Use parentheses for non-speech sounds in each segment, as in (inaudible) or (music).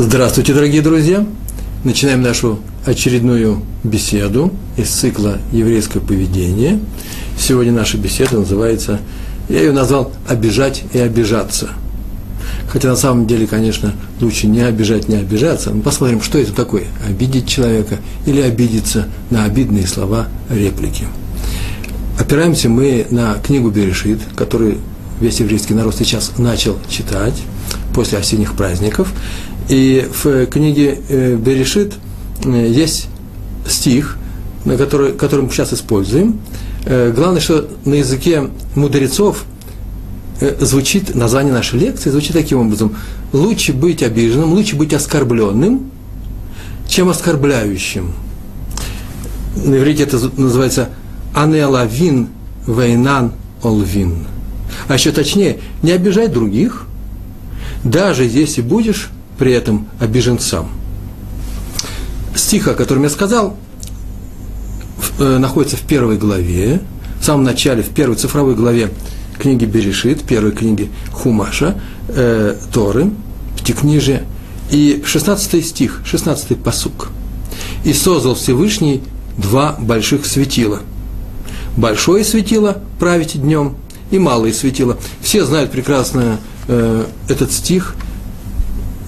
Здравствуйте, дорогие друзья! Начинаем нашу очередную беседу из цикла «Еврейское поведение». Сегодня наша беседа называется, я ее назвал «Обижать и обижаться». Хотя на самом деле, конечно, лучше не обижать, не обижаться. Мы посмотрим, что это такое – обидеть человека или обидеться на обидные слова, реплики. Опираемся мы на книгу Берешит, которую весь еврейский народ сейчас начал читать после осенних праздников. И в книге э, Берешит э, есть стих, который, который мы сейчас используем. Э, главное, что на языке мудрецов звучит название нашей лекции, звучит таким образом. Лучше быть обиженным, лучше быть оскорбленным, чем оскорбляющим. На иврите это называется анелавин вейнан олвин. А еще точнее, не обижай других, даже если будешь при этом обижен сам. Стих, о котором я сказал, э, находится в первой главе, в самом начале, в первой цифровой главе книги Берешит, первой книги Хумаша, э, Торы, Пятикнижия, и 16 стих, 16 посук. «И создал Всевышний два больших светила. Большое светило править днем и малое светило. Все знают прекрасно э, этот стих –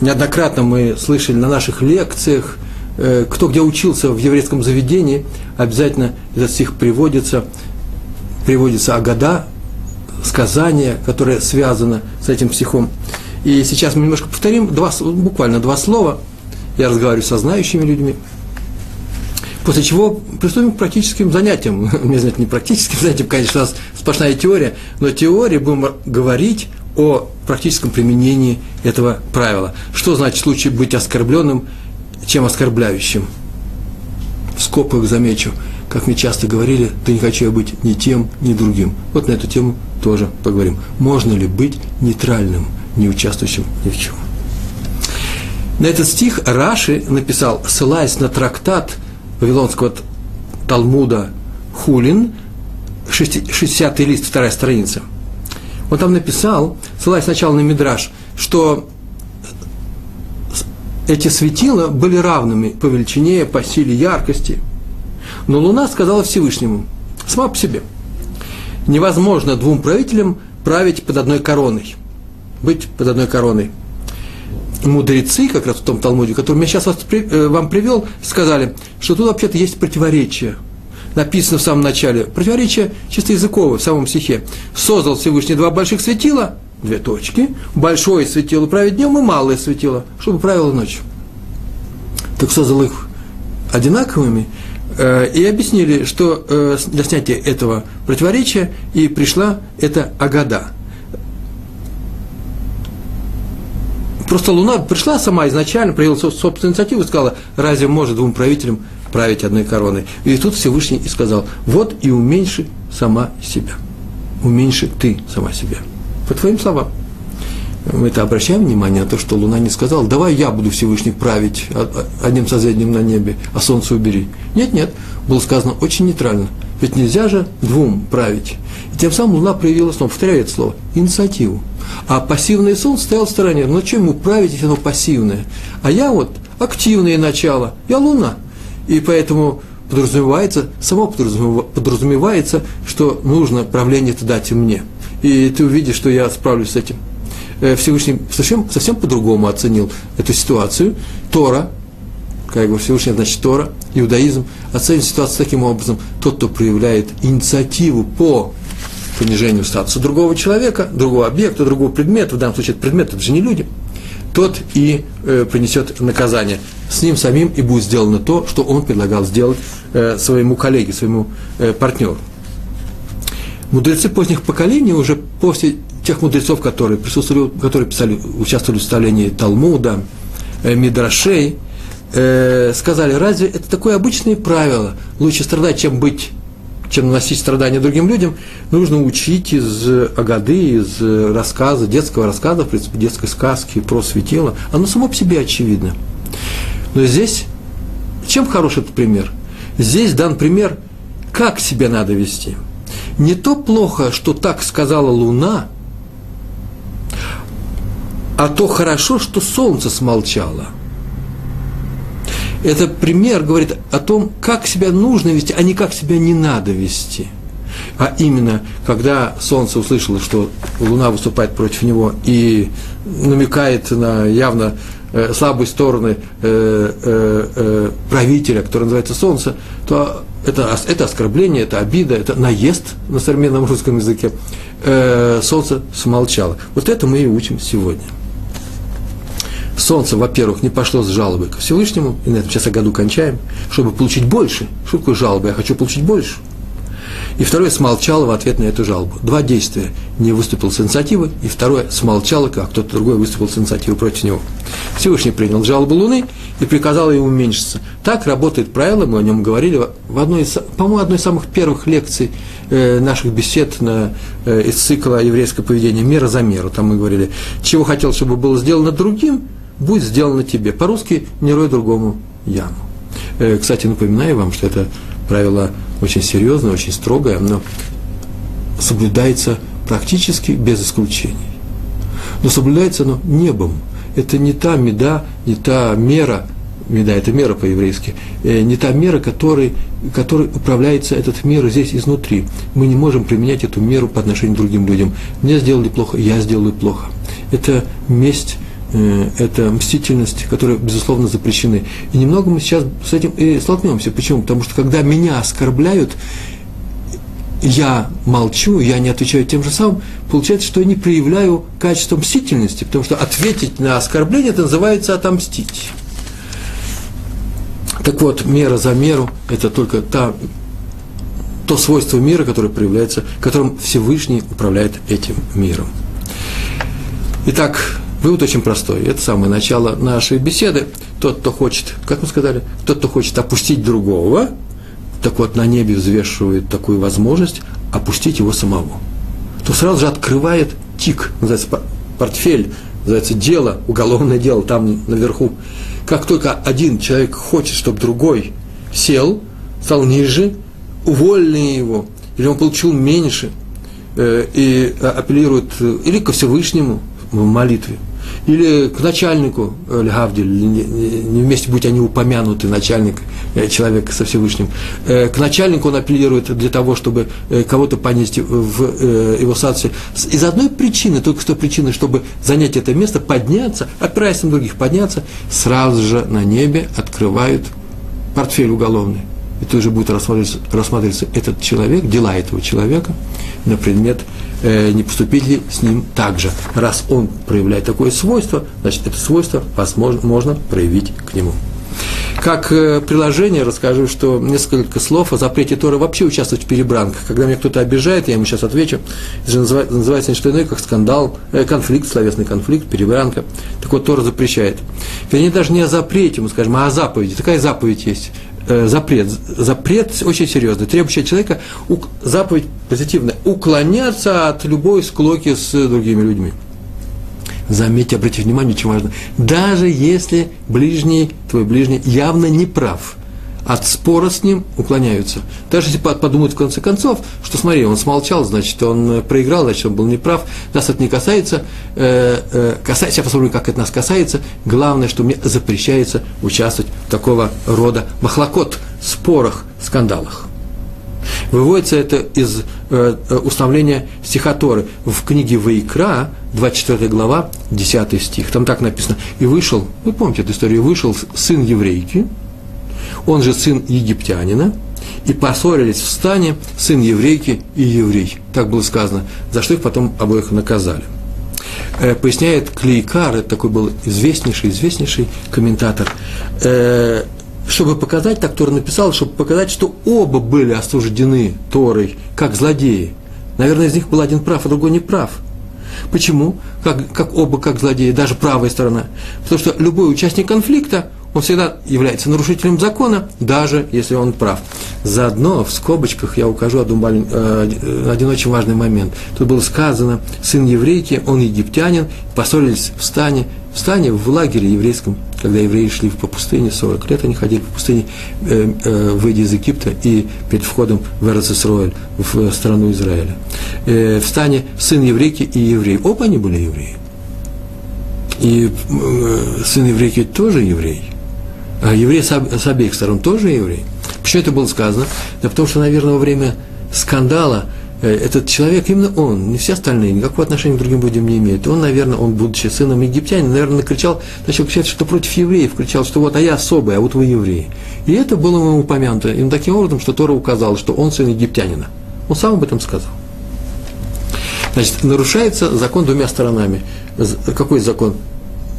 неоднократно мы слышали на наших лекциях, э, кто где учился в еврейском заведении, обязательно этот стих приводится, приводится Агада, сказание, которое связано с этим стихом. И сейчас мы немножко повторим, два, буквально два слова. Я разговариваю со знающими людьми. После чего приступим к практическим занятиям. (laughs) Мне знать, не практическим занятиям, конечно, у нас сплошная теория, но теория будем говорить о практическом применении этого правила. Что значит лучше быть оскорбленным, чем оскорбляющим? В скобках замечу, как мне часто говорили, да не хочу я быть ни тем, ни другим. Вот на эту тему тоже поговорим. Можно ли быть нейтральным, не участвующим ни в чем? На этот стих Раши написал, ссылаясь на трактат Вавилонского Талмуда Хулин, 60-й лист, вторая страница – он там написал, ссылаясь сначала на Мидраж, что эти светила были равными по величине, по силе яркости. Но Луна сказала Всевышнему, сама по себе, невозможно двум правителям править под одной короной, быть под одной короной. Мудрецы, как раз в том Талмуде, который я сейчас э, вам привел, сказали, что тут вообще-то есть противоречие – написано в самом начале, противоречие чисто языковое в самом стихе. Создал Всевышний два больших светила, две точки, большое светило править днем и малое светило, чтобы правило ночью. Так создал их одинаковыми, э, и объяснили, что э, для снятия этого противоречия и пришла эта Агада. Просто Луна пришла сама изначально, проявила собственную инициативу и сказала, разве может двум правителям править одной короной. И тут Всевышний и сказал, вот и уменьши сама себя. Уменьши ты сама себя. По твоим словам. Мы это обращаем внимание на то, что Луна не сказала, давай я буду Всевышний править одним созвездием на небе, а солнце убери. Нет, нет, было сказано очень нейтрально. Ведь нельзя же двум править. И тем самым Луна проявила, снова повторяю это слово, инициативу. А пассивное Солнце стояло в стороне. Ну, чем ему править, если оно пассивное? А я вот активное начало, я Луна – и поэтому подразумевается, само подразумевается, что нужно правление это дать мне. И ты увидишь, что я справлюсь с этим. Э, Всевышний совсем, совсем по-другому оценил эту ситуацию. Тора, как бы Всевышний, значит, Тора, иудаизм, оценит ситуацию таким образом. Тот, кто проявляет инициативу по понижению статуса другого человека, другого объекта, другого предмета, в данном случае это предмет, это же не люди – тот и э, принесет наказание. С ним самим и будет сделано то, что он предлагал сделать э, своему коллеге, своему э, партнеру. Мудрецы поздних поколений, уже после тех мудрецов, которые присутствовали, которые писали, участвовали в составлении Талмуда, э, Мидрашей, э, сказали, разве это такое обычное правило? Лучше страдать, чем быть чем наносить страдания другим людям, нужно учить из Агады, из рассказа, детского рассказа, в принципе, детской сказки про светило. Оно само по себе очевидно. Но здесь, чем хороший этот пример? Здесь дан пример, как себя надо вести. Не то плохо, что так сказала Луна, а то хорошо, что солнце смолчало – Это пример говорит о том, как себя нужно вести, а не как себя не надо вести. А именно, когда Солнце услышало, что Луна выступает против него и намекает на явно э, слабые стороны э, э, э, правителя, который называется Солнце, то это, это оскорбление, это обида, это наезд на современном русском языке. Э, солнце смолчало. Вот это мы и учим сегодня. Солнце, во-первых, не пошло с жалобой ко Всевышнему, и на этом сейчас году кончаем, чтобы получить больше. Что такое жалоба? Я хочу получить больше – и второе смолчало в ответ на эту жалобу. Два действия. Не выступил с инициативой, и второе смолчало, как кто-то другой выступил с инициативой против него. Всевышний принял жалобу Луны и приказал ей уменьшиться. Так работает правило, мы о нем говорили в одной из, по-моему, одной из самых первых лекций э, наших бесед на, э, из цикла еврейское поведение «Мера за меру». Там мы говорили, чего хотел, чтобы было сделано другим, будет сделано тебе. По-русски «не рой другому яму». Э, кстати, напоминаю вам, что это правило очень серьезное, очень строгое, но соблюдается практически без исключений. Но соблюдается оно небом. Это не та меда, не та мера, меда – это мера по-еврейски, э, не та мера, которой, которой управляется этот мир здесь изнутри. Мы не можем применять эту меру по отношению к другим людям. Мне сделали плохо, я сделаю плохо. Это месть это мстительность, которые, безусловно, запрещены. И немного мы сейчас с этим и столкнемся. Почему? Потому что когда меня оскорбляют, я молчу, я не отвечаю тем же самым, получается, что я не проявляю качество мстительности, потому что ответить на оскорбление это называется отомстить. Так вот, мера за меру – это только та, то свойство мира, которое проявляется, которым Всевышний управляет этим миром. Итак, Вывод очень простой. Это самое начало нашей беседы. Тот, кто хочет, как мы сказали, тот, кто хочет опустить другого, так вот на небе взвешивает такую возможность опустить его самого. То сразу же открывает тик, называется портфель, называется дело, уголовное дело там наверху. Как только один человек хочет, чтобы другой сел, стал ниже, уволили его, или он получил меньше, э, и апеллирует э, или ко Всевышнему в молитве – или к начальнику э, Льгавдиль, не, вместе будь они упомянуты, начальник, э, человек со Всевышним, э, к начальнику он апеллирует для того, чтобы кого-то понести в его статусе. Из одной причины, только что причины, чтобы занять это место, подняться, отправиться на других, подняться, сразу же на небе открывают портфель уголовный. И тут же будет рассматриваться, рассматриваться этот человек, дела этого человека на предмет э, не поступить ли с ним так же. Раз он проявляет такое свойство, значит, это свойство возможно, можно проявить к нему. Как э, приложение расскажу, что несколько слов о запрете Торы вообще участвовать в перебранках. Когда меня кто-то обижает, я ему сейчас отвечу. Это же называется не что иное, как скандал, э, конфликт, словесный конфликт, перебранка. Так вот, Тора запрещает. Вернее, даже не о запрете, мы скажем, а о заповеди. Такая заповедь есть. Э, запрет. Запрет очень серьезный, требующий от человека заповедь позитивная, уклоняться от любой склоки с другими людьми. Заметьте, обратите внимание, очень важно. Даже если ближний, твой ближний явно не прав – от спора с ним уклоняются. Даже если подумают в конце концов, что смотри, он смолчал, значит, он э, проиграл, значит, он был неправ, нас это не касается, э, э, касается, я посмотрю, как это нас касается, главное, что мне запрещается участвовать в такого рода махлокот, спорах, скандалах. Выводится это из э, э установления стихоторы. В книге Ваикра, 24 глава, 10 стих, там так написано, «И вышел, вы помните эту историю, вышел сын еврейки, он же сын египтянина, и поссорились в стане сын еврейки и еврей. Так было сказано, за что их потом обоих наказали. Э, поясняет Клейкар, это такой был известнейший, известнейший комментатор, э, чтобы показать, так Тора написал, чтобы показать, что оба были осуждены Торой, как злодеи. Наверное, из них был один прав, а другой не прав. Почему? Как, как оба как злодеи, даже правая сторона. Потому что любой участник конфликта, он всегда является нарушителем закона, даже если он прав. Заодно в скобочках я укажу один, э, один очень важный момент. Тут было сказано, сын еврейки, он египтянин, поссорились в стане, в стане, в лагере еврейском, когда евреи шли по пустыне, 40 лет они ходили по пустыне, э, э, выйдя из Египта и перед входом в Эрцисроэль, в страну Израиля. Э, в стане сын еврейки и еврей. Оба они были евреи. И сын еврейки тоже еврей. А еврей с, обеих сторон тоже еврей. Почему это было сказано? Да потому что, наверное, во время скандала Э, этот человек, именно он, не все остальные, никакого отношения к другим людям не имеет. Он, наверное, он, будучи сыном египтянина, наверное, накричал, начал кричать, что против евреев, кричал, что вот, а я особый, а вот вы евреи. И это было ему упомянуто, им таким образом, что Тора указал, что он сын египтянина. Он сам об этом сказал. Значит, нарушается закон двумя сторонами. Какой закон?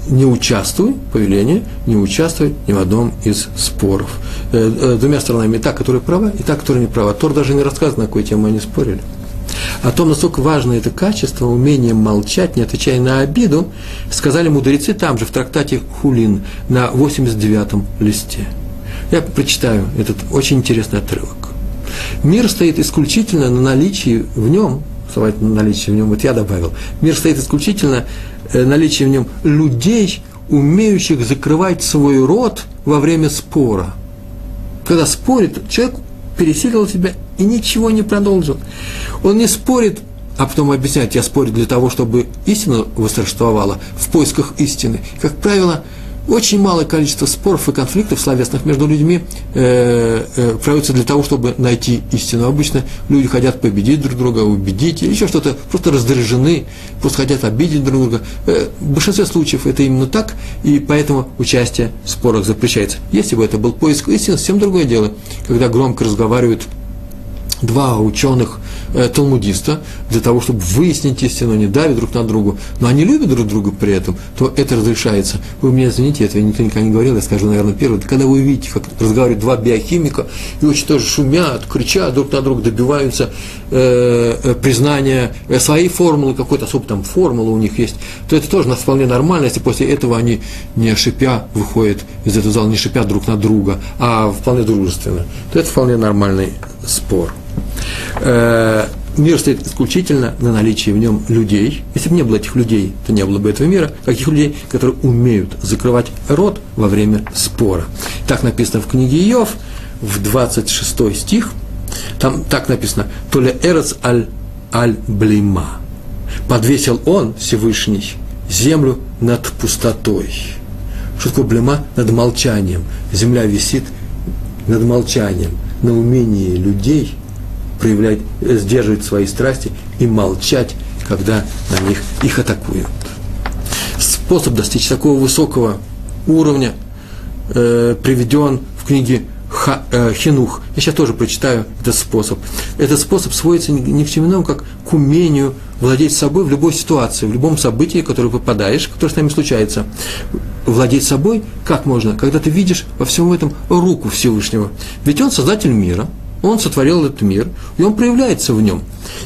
Не участвуй, повеление, не участвуй ни в одном из споров. Э, э, двумя сторонами, и та, которая права, и та, которая не права. Тор даже не рассказывает, на какую тему они спорили. О том, насколько важно это качество, умение молчать, не отвечая на обиду, сказали мудрецы там же, в трактате Хулин, на 89-м листе. Я прочитаю этот очень интересный отрывок. Мир стоит исключительно на наличии в нем, на наличии в нем, вот я добавил, мир стоит исключительно наличие в нем людей, умеющих закрывать свой рот во время спора. Когда спорит, человек пересилил себя и ничего не продолжил. Он не спорит, а потом объясняет, я спорю для того, чтобы истина восторжествовала в поисках истины. Как правило, очень малое количество споров и конфликтов словесных между людьми э, э, проводится для того, чтобы найти истину. Обычно люди хотят победить друг друга, убедить, или еще что-то, просто раздражены, просто хотят обидеть друг друга. Э, в большинстве случаев это именно так, и поэтому участие в спорах запрещается. Если бы это был поиск истины, совсем другое дело, когда громко разговаривают два ученых э, талмудиста для того, чтобы выяснить истину, они давят друг на другу, но они любят друг друга при этом, то это разрешается. Вы меня извините, этого никто никогда не говорил, я скажу, наверное, первый. Когда вы увидите, как разговаривают два биохимика, и очень тоже шумят, кричат друг на друга, добиваются э, э признания э, своей формулы, какой-то особой там формулы у них есть, то это тоже вполне нормально, если после этого они не шипя выходят из этого зала, не шипят друг на друга, а вполне дружественно, то это вполне нормальный спор. Э, мир стоит исключительно на наличии в нем людей. Если бы не было этих людей, то не было бы этого мира. Каких людей, которые умеют закрывать рот во время спора. Так написано в книге Иов, в 26 стих. Там так написано, то ли эрец аль, аль блима. Подвесил он, Всевышний, землю над пустотой. Что такое блема? Над молчанием. Земля висит над молчанием, на умении людей – проявлять, сдерживать свои страсти и молчать, когда на них их атакуют. Способ достичь такого высокого уровня э, приведен в книге Ха, э, Хинух. Я сейчас тоже прочитаю этот способ. Этот способ сводится ни к чему иному, как к умению владеть собой в любой ситуации, в любом событии, которое попадаешь, которое с нами случается. Владеть собой как можно, когда ты видишь во всем этом руку Всевышнего. Ведь он создатель мира – он сотворил этот мир, и он проявляется в нем.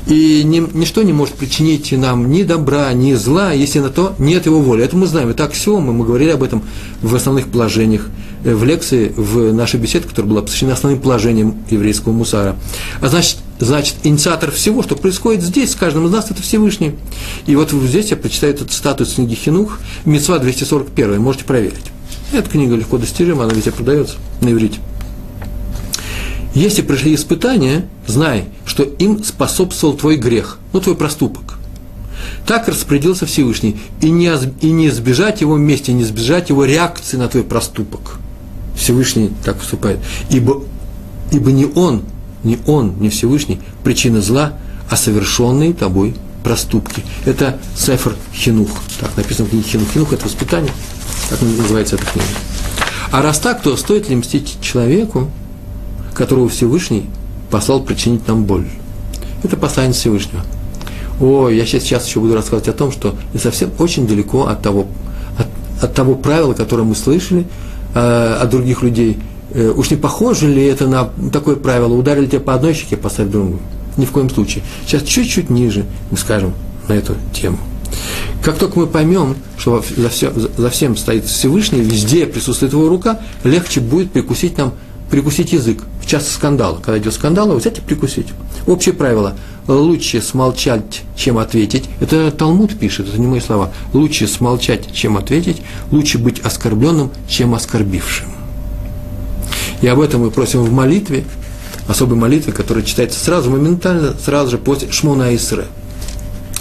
И ни, ничто не может причинить нам ни добра, ни зла, если на то нет его воли. Это мы знаем. Это аксиомы, мы говорили об этом в основных положениях, э, в лекции, в нашей беседе, которая была посвящена основным положениям еврейского мусара. А значит, значит, инициатор всего, что происходит здесь, с каждым из нас, это Всевышний. И вот здесь я прочитаю этот статус книги Хинух, Мецва 241, можете проверить. Эта книга легко достижима, она везде продается на иврите. Если пришли испытания, знай, что им способствовал твой грех, ну, твой проступок. Так распорядился Всевышний. И не, и не избежать его вместе, не избежать его реакции на твой проступок. Всевышний так поступает. Ибо, ибо не он, не он, не Всевышний, причина зла, а совершенные тобой проступки. Это Сефер Хинух. Так написано в книге Хинух. Хинух – это воспитание. Так называется эта книга. А раз так, то стоит ли мстить человеку, которого Всевышний послал причинить нам боль. Это послание Всевышнего. О, я сейчас, сейчас еще буду рассказывать о том, что не совсем очень далеко от того, от, от того правила, которое мы слышали э, от других людей. Э, уж не похоже ли это на такое правило? Ударили тебя по одной щеке, поставь другую. Ни в коем случае. Сейчас чуть-чуть ниже мы скажем на эту тему. Как только мы поймем, что за, все, за всем стоит Всевышний, везде присутствует его рука, легче будет прикусить нам прикусить язык в час скандала. Когда идет скандал, взять и прикусить. Общее правило. Лучше смолчать, чем ответить. Это Талмуд пишет, это не мои слова. Лучше смолчать, чем ответить. Лучше быть оскорбленным, чем оскорбившим. И об этом мы просим в молитве, особой молитве, которая читается сразу, моментально, сразу же после Шмона Исре.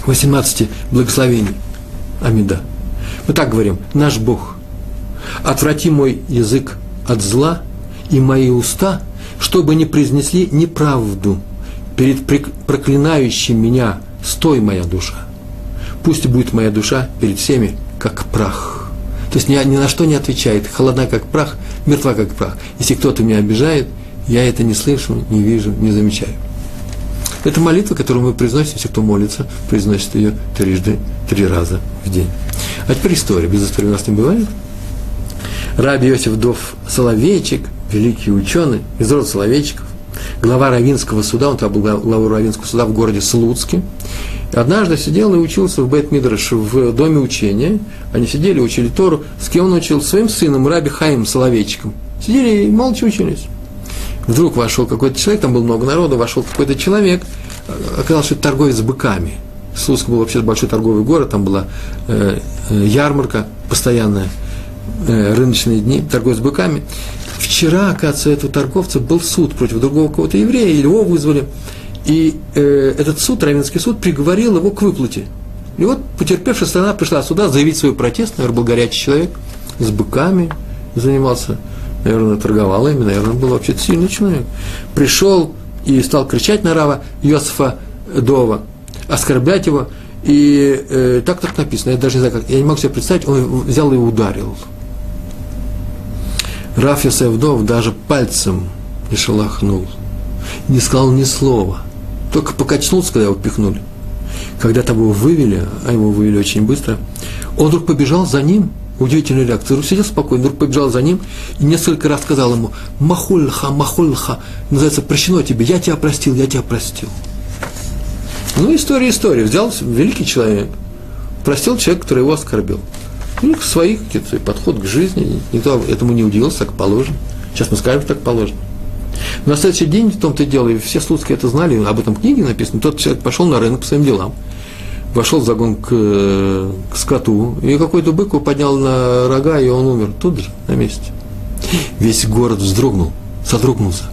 18 благословений. Амида. Мы так говорим, наш Бог, отврати мой язык от зла, и мои уста, чтобы не произнесли неправду перед проклинающим меня, стой, моя душа. Пусть будет моя душа перед всеми, как прах. То есть ни, ни на что не отвечает, холодна, как прах, мертва, как прах. Если кто-то меня обижает, я это не слышу, не вижу, не замечаю. Это молитва, которую мы произносим, все, кто молится, произносит ее трижды, три раза в день. А теперь история. Без истории у нас не бывает. Раби Иосиф Дов Соловейчик, великий ученый, из рода Соловейчиков, глава Равинского суда, он там был главой Равинского суда в городе Слуцке. Однажды сидел и учился в бет мидраш в доме учения. Они сидели, учили Тору. С кем он учил? Своим сыном, Раби Хаим Соловейчиком. Сидели и молча учились. Вдруг вошел какой-то человек, там было много народу, вошел какой-то человек, оказалось, что это торговец быками. Слуцк был вообще большой торговый город, там была э, э, ярмарка постоянная, э, рыночные дни, торговец быками. Вчера, оказывается, у этого торговца был суд против другого кого-то еврея, или его вызвали. И э, этот суд, Равенский суд, приговорил его к выплате. И вот потерпевшая сторона пришла сюда заявить свой протест, наверное, был горячий человек, с быками занимался наверное, торговал ими, наверное, был вообще сильный человек. Пришел и стал кричать на Рава Йосифа Дова, оскорблять его, и э, так так написано, я даже не знаю, как, я не могу себе представить, он взял и ударил. Раф Йосеф Дов даже пальцем не шелохнул, не сказал ни слова, только покачнулся, когда его пихнули. Когда того вывели, а его вывели очень быстро, он вдруг побежал за ним – Удивительная реакция. Сидел спокойно, вдруг побежал за ним и несколько раз сказал ему «Махульха, махульха», называется «Прощено тебе, я тебя простил, я тебя простил». Ну, история, история. Взял великий человек, простил человека, который его оскорбил. У них свои какие-то подход к жизни, никто этому не удивился, так положено. Сейчас мы скажем, так положено. Но на следующий день в том-то дело, и все слуцкие это знали, об этом книге написано, тот человек пошел на рынок по своим делам – вошел в загон к, к скоту, и какой-то бык его поднял на рога, и он умер тут же, на месте. Весь город вздрогнул, содрогнулся.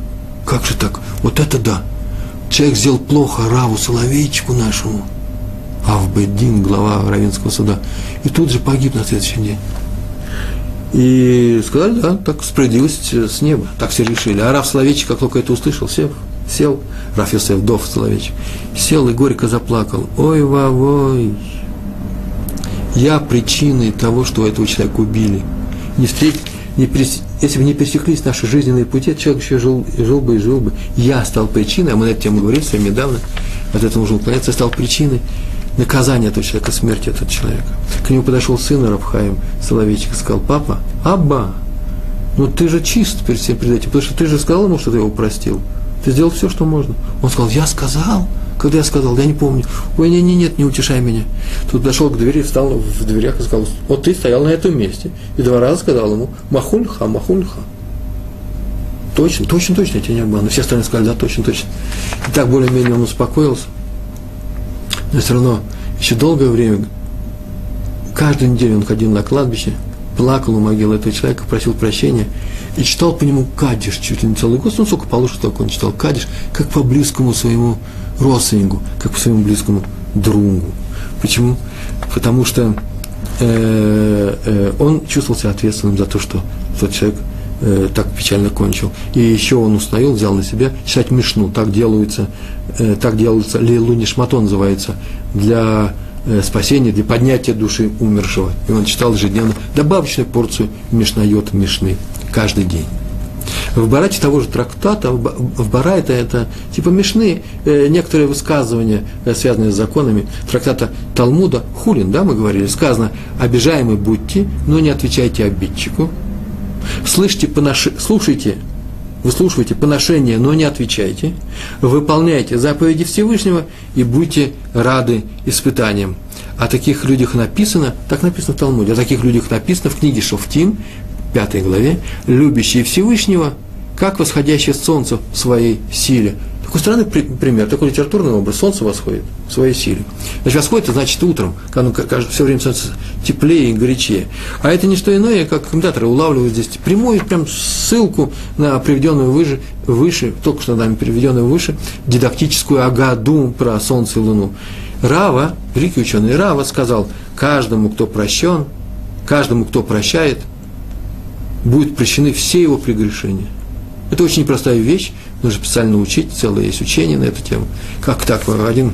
Как же так? Вот это да! Человек сделал плохо Раву Соловейчику нашему. Авбедин, глава Равенского суда. И тут же погиб на следующий день. И сказали, да, так справедливость с неба. Так все решили. А Рав Соловейчик, как только это услышал, сел, сел Раф Йосеф Дов Соловейчик, сел и горько заплакал. Ой, вовой, я причиной того, что этого человека убили. Не встретить, не перес... если бы не пересеклись наши жизненные пути, человек еще жил, жил бы и жил бы. Я стал причиной, а мы на эту тему говорили с вами недавно, от этого нужно уклоняться, я стал причиной наказания этого человека, смерти этого человека. К нему подошел сын Рабхаим Соловейчик и сказал, папа, Абба, ну ты же чист перед всем перед этим, потому что ты же сказал ему, что ты его простил. Ты сделал все, что можно. Он сказал, я сказал. Когда я сказал, я не помню. Ой, нет, нет, нет, не утешай меня. Тут дошел к двери, встал в дверях и сказал, вот ты стоял на этом месте. И два раза сказал ему, махульха, махульха. Точно, точно, точно, я тебя не обману. Все остальные сказали, да, точно, точно. И так более-менее он успокоился. Но все равно еще долгое время, каждую неделю он ходил на кладбище, плакал у могилы этого человека, просил прощения – и читал по нему Кадиш чуть ли не целый год, ну, сколько положено, только он читал Кадиш, как по близкому своему родственнику, как по своему близкому другу. Почему? Потому что э, э, он чувствовал себя ответственным за то, что тот человек э, так печально кончил. И еще он установил, взял на себя читать Мишну. Так делается, э, так делается, Лейлу Нишмато называется, для э, спасения, для поднятия души умершего. И он читал ежедневно добавочную порцию Мишнайот Мишны каждый день. В Барате того же трактата, в Бара это, это типа Мишны, э, некоторые высказывания, э, связанные с законами, трактата Талмуда, Хулин, да, мы говорили, сказано, обижаемы будьте, но не отвечайте обидчику, слышите, поноши, слушайте, выслушивайте поношение, но не отвечайте, выполняйте заповеди Всевышнего и будьте рады испытаниям. О таких людях написано, так написано в Талмуде, о таких людях написано в книге Шофтим, пятой главе, любящий Всевышнего, как восходящее солнце в своей силе. Такой странный пример, такой литературный образ. Солнце восходит в своей силе. Значит, восходит, это значит утром, когда оно все время становится теплее и горячее. А это не что иное, как комментаторы улавливают здесь прямую прям ссылку на приведенную выше, выше только что нами приведенную выше, дидактическую агаду про Солнце и Луну. Рава, великий ученый Рава сказал, каждому, кто прощен, каждому, кто прощает – будут прощены все его прегрешения. Это очень непростая вещь, нужно специально учить, целое есть учение на эту тему. Как так? Один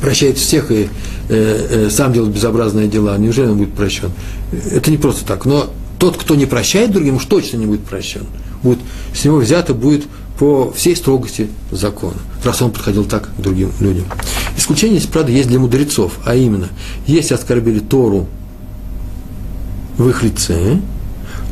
прощает всех и э, э, сам делает безобразные дела, неужели он будет прощен? Это не просто так. Но тот, кто не прощает другим, уж точно не будет прощен. Будет, с него взято будет по всей строгости закона, раз он подходил так к другим людям. Исключение, правда, есть для мудрецов, а именно, если оскорбили Тору в их лице,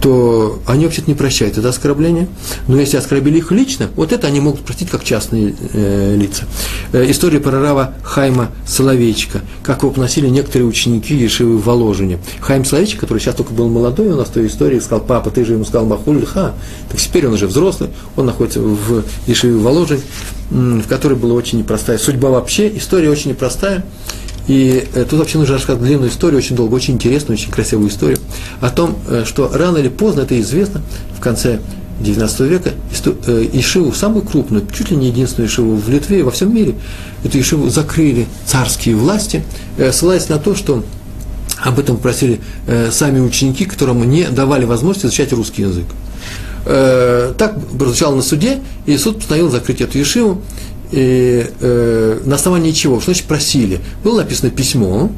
то они вообще-то не прощают это оскорбление. Но если оскорбили их лично, вот это они могут простить как частные э, лица. Э, история про Рава Хайма Соловейчика, как его поносили некоторые ученики Ешивы в Воложине. Хайм Соловейчик, который сейчас только был молодой, у нас в той истории сказал, папа, ты же ему сказал Махуль Ха. Так теперь он уже взрослый, он находится в Ешиве в Воложине, в которой была очень непростая судьба вообще, история очень непростая. И э, тут вообще нужно рассказать длинную историю, очень долго, очень интересную, очень красивую историю о том, э, что рано или поздно, это известно, в конце XIX века э, Ишиву, самую крупную, чуть ли не единственную Ишиву в Литве и во всем мире, эту Ишиву закрыли царские власти, ссылаясь на то, что об этом просили сами ученики, которым не давали возможности изучать русский язык. Так прозвучало на суде, и суд постановил закрыть эту Ешиву, и, э, на основании чего? Что значит просили? Было написано письмо,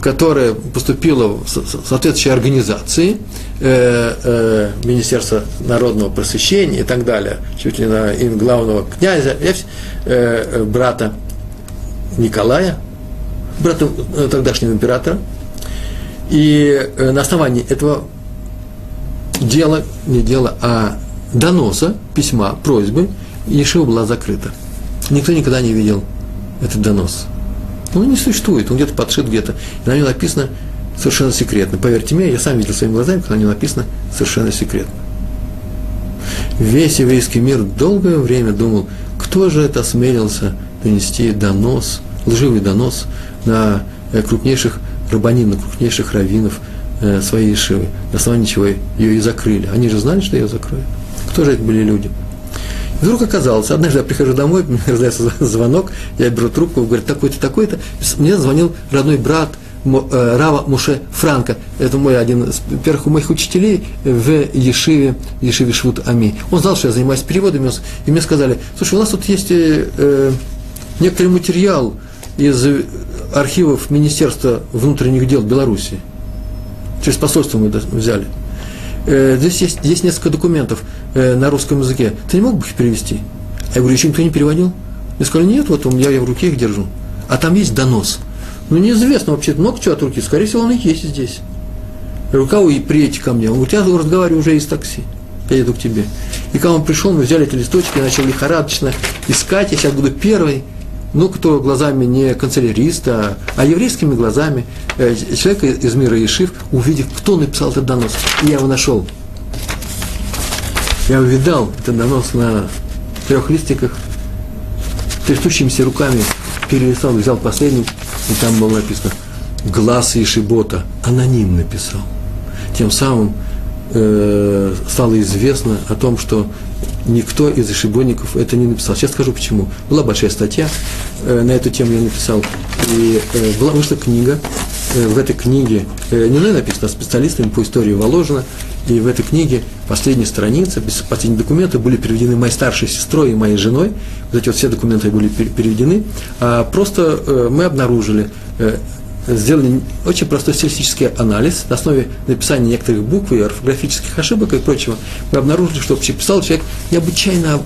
которое поступило в соответствующей организации, э, э, Министерства народного просвещения и так далее, чуть ли на имя главного князя, э, э, брата Николая, брата э, тогдашнего императора. И э, на основании этого дела, не дела, а доноса, письма, просьбы, Ешива была закрыта. Никто никогда не видел этот донос. Он не существует, он где-то подшит где-то. И на нем написано совершенно секретно. Поверьте мне, я сам видел своими глазами, как на нем написано совершенно секретно. Весь еврейский мир долгое время думал, кто же это осмелился донести донос, лживый донос на э, крупнейших рабанин, на крупнейших раввинов э, своей Ишивы, на основании чего ее и закрыли. Они же знали, что ее закроют. Кто же это были люди? Вдруг оказалось, однажды я прихожу домой, (laughs) мне раздается звонок, я беру трубку, говорит, такой-то, такой-то. Мне звонил родной брат э, Рава Муше Франко. Это мой один из первых моих учителей в Ешиве, Ешиве Швуд Ами. Он знал, что я занимаюсь переводами, и мне сказали, слушай, у нас тут есть э, э некоторый материал из архивов Министерства внутренних дел Беларуси. Через посольство мы взяли. Э, здесь есть, есть несколько документов э, на русском языке. Ты не мог бы их перевести? А я говорю, еще никто не переводил? Я сказал, нет, вот я, я в руке их держу. А там есть донос. Ну, неизвестно вообще, много чего от руки. Скорее всего, он и есть здесь. Я говорю, кого и приедете ко мне? Он говорит, я разговариваю уже из такси. Я еду к тебе. И когда он пришел, мы взяли эти листочки, я начал лихорадочно искать. Я сейчас буду первый ну, кто глазами не канцеляриста, а еврейскими глазами э, человека из мира Ешив, увидев, кто написал этот донос. И я его нашел. Я увидал этот донос на трех листиках, трясущимися руками перелистал, взял последний, и там было написано «Глаз Ешибота». Аноним написал. Тем самым э, стало известно о том, что никто из ошибонников это не написал. Сейчас скажу почему. Была большая статья, э, на эту тему я написал, и э, была, вышла книга, в этой книге, не мной написано, а специалистами по истории Воложина, и в этой книге последние страницы, последние документы были переведены моей старшей сестрой и моей женой, вот эти вот все документы были переведены, а просто мы обнаружили сделали очень простой стилистический анализ на основе написания некоторых букв и орфографических ошибок и прочего. Мы обнаружили, что вообще писал человек необычайно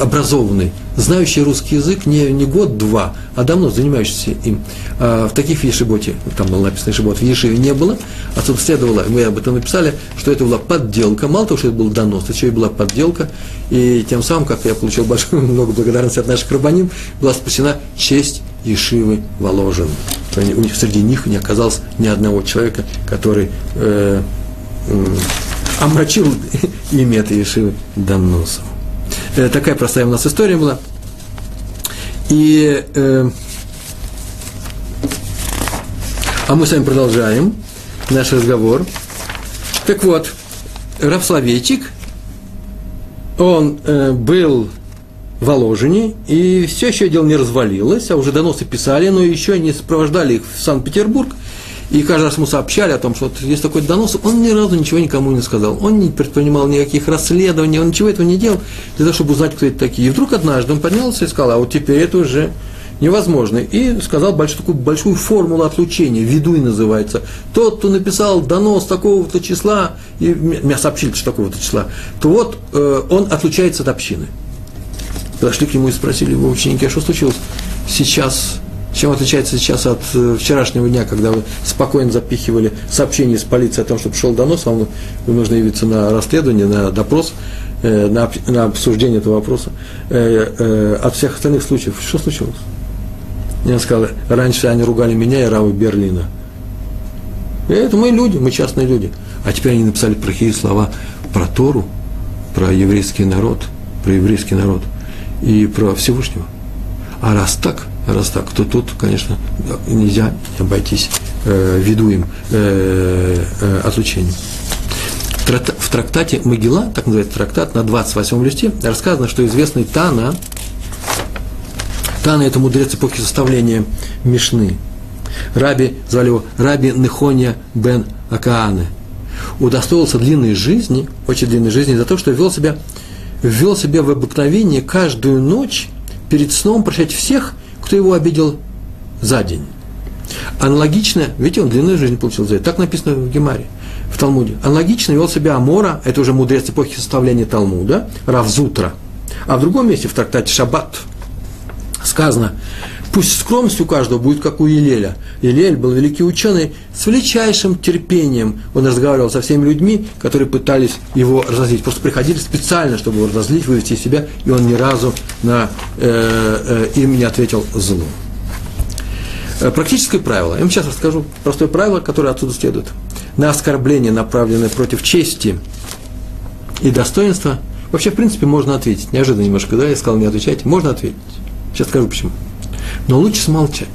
образованный, знающий русский язык не, не год-два, а давно занимающийся им. А в таких ешиботе, там было написано ешибот, в ешиве не было, отсюда следовало, мы об этом написали, что это была подделка, мало того, что это был донос, это еще и была подделка, и тем самым, как я получил большое, (laughs) много благодарности от наших рабаним, была спасена честь Ешивы Воложин. У них среди них не оказалось ни одного человека, который э, э, омрачил (laughs) имя этой Ешивы доносом. Э, такая простая у нас история была. И, э, а мы с вами продолжаем наш разговор. Так вот, Словейчик, он э, был Воложине, и все еще дело не развалилось, а уже доносы писали, но еще не сопровождали их в Санкт-Петербург. И каждый раз ему сообщали о том, что есть такой донос, он ни разу ничего никому не сказал. Он не предпринимал никаких расследований, он ничего этого не делал, для того, чтобы узнать, кто это такие. И вдруг однажды он поднялся и сказал, а вот теперь это уже невозможно. И сказал большую, такую большую формулу отлучения, ведуй называется. Тот, кто написал донос такого-то числа, и меня сообщили, что такого-то числа, то вот э, он отлучается от общины. Подошли к нему и спросили его ученики, а что случилось? Сейчас чем отличается сейчас от э, вчерашнего дня, когда вы спокойно запихивали сообщение из полиции о том, что пришел донос, вам нужно явиться на расследование, на допрос, э, на, на обсуждение этого вопроса. Э, от всех остальных случаев, что случилось? Я сказал, раньше они ругали меня и Равы Берлина. И это мы люди, мы частные люди. А теперь они написали плохие слова про Тору, про еврейский народ, про еврейский народ и про Всевышнего. А раз так, раз так, то тут, конечно, нельзя обойтись э, ведуем э, э, отлучением. В трактате Могила, так называется трактат, на 28 листе рассказано, что известный Тана, Тана – это мудрец эпохи составления Мишны. Раби, звали его Раби Нехония бен Акааны. Удостоился длинной жизни, очень длинной жизни, за то, что вел себя, ввел себя в обыкновение каждую ночь перед сном прощать всех, кто его обидел за день. Аналогично, видите, он длинную жизнь получил за это. Так написано в Гемаре, в Талмуде. Аналогично вел себя Амора, это уже мудрец эпохи составления Талмуда, Равзутра. А в другом месте, в трактате Шаббат, сказано, пусть скромность у каждого будет как у Елеля. Елель был великий ученый, с величайшим терпением он разговаривал со всеми людьми, которые пытались его разозлить. Просто приходили специально, чтобы его разозлить, вывести из себя, и он ни разу на, э, э, им не ответил зло. Э, практическое правило. Я вам сейчас расскажу простое правило, которое отсюда следует. На оскорбление, направленное против чести и достоинства, вообще, в принципе, можно ответить. Неожиданно немножко, да, я сказал, не отвечайте, можно ответить. Сейчас скажу почему. Но лучше смолчать.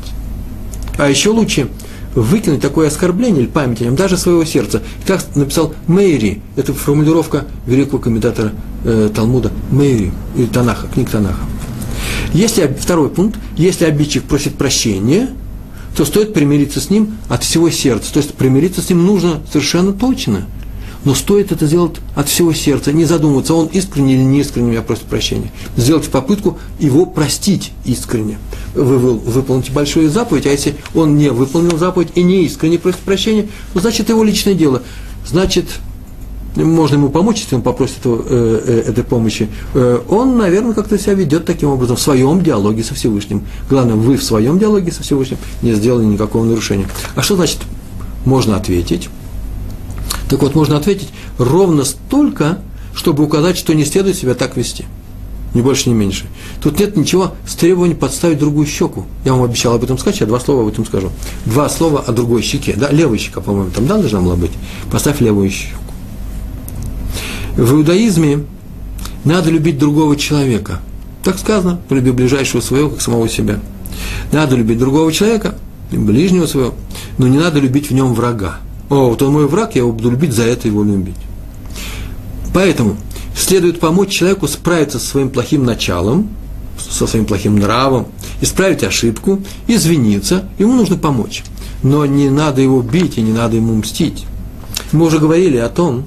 А еще лучше выкинуть такое оскорбление или память о нем, даже своего сердца. И так написал Мэйри, это формулировка великого комментатора э, Талмуда Мэйри, или Танаха, книг Танаха. Если, второй пункт, если обидчик просит прощения, то стоит примириться с ним от всего сердца. То есть примириться с ним нужно совершенно точно – но стоит это сделать от всего сердца, не задумываться, он искренне или не искренне меня просит прощения. Сделать попытку его простить искренне. Вы выполните большую заповедь, а если он не выполнил заповедь и не искренне просит прощения, ну, значит, его личное дело. Значит, можно ему помочь, если он попросит этого, э, э, этой помощи, э, он, наверное, как-то себя ведет таким образом в своем диалоге со Всевышним. Главное, вы в своем диалоге со Всевышним не сделали никакого нарушения. А что значит можно ответить? Так вот, можно ответить ровно столько, чтобы указать, что не следует себя так вести. Ни больше, ни меньше. Тут нет ничего с требованием подставить другую щеку. Я вам обещал об этом сказать, я два слова об этом скажу. Два слова о другой щеке. Да, левая щека, по-моему, там да, должна была быть. Поставь левую щеку. В иудаизме надо любить другого человека. Так сказано, люби ближайшего своего, как самого себя. Надо любить другого человека, ближнего своего, но не надо любить в нем врага. О, вот он мой враг, я его буду любить, за это его любить. Поэтому следует помочь человеку справиться со своим плохим началом, со своим плохим нравом, исправить ошибку, извиниться, ему нужно помочь. Но не надо его бить и не надо ему мстить. Мы уже говорили о том,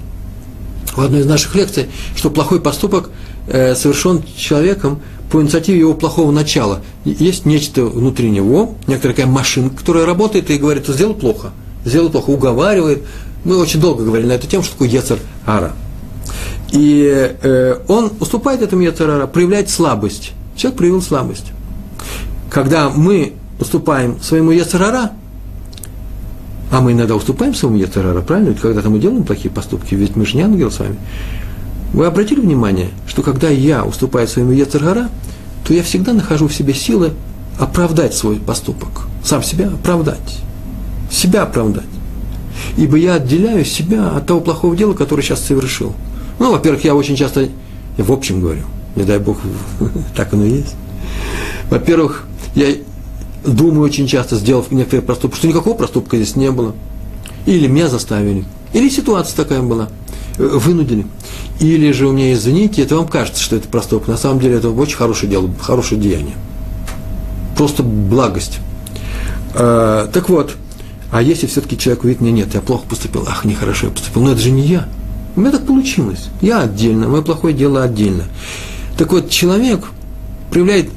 в одной из наших лекций, что плохой поступок э, совершен человеком по инициативе его плохого начала. Есть нечто внутри него, некоторая машинка, которая работает и говорит, сделал плохо – сделал плохо, уговаривает. Мы очень долго говорили на эту тему, что такое Ецер Ара. И э, он уступает этому Ецер Ара, проявляет слабость. Человек проявил слабость. Когда мы уступаем своему Ецер Ара, а мы иногда уступаем своему Ецер Ара, правильно? Ведь когда-то мы делаем плохие поступки, ведь мы же не ангел с вами. Вы обратили внимание, что когда я уступаю своему Ецер то я всегда нахожу в себе силы оправдать свой поступок, сам себя оправдать себя оправдать. Ибо я отделяю себя от того плохого дела, которое сейчас совершил. Ну, во-первых, я очень часто, я в общем говорю, не дай Бог, (laughs) так оно и есть. Во-первых, я думаю очень часто, сделав некоторые проступки, что никакого проступка здесь не было. Или меня заставили, или ситуация такая была, э, вынудили. Или же у меня, извините, это вам кажется, что это проступок. На самом деле это очень хорошее дело, хорошее деяние. Просто благость. А, так вот, А если все-таки человек говорит, мне нет, я плохо поступил, ах, нехорошо я поступил, но это же не я. У меня так получилось. Я отдельно, мое плохое дело отдельно. Так вот, человек проявляет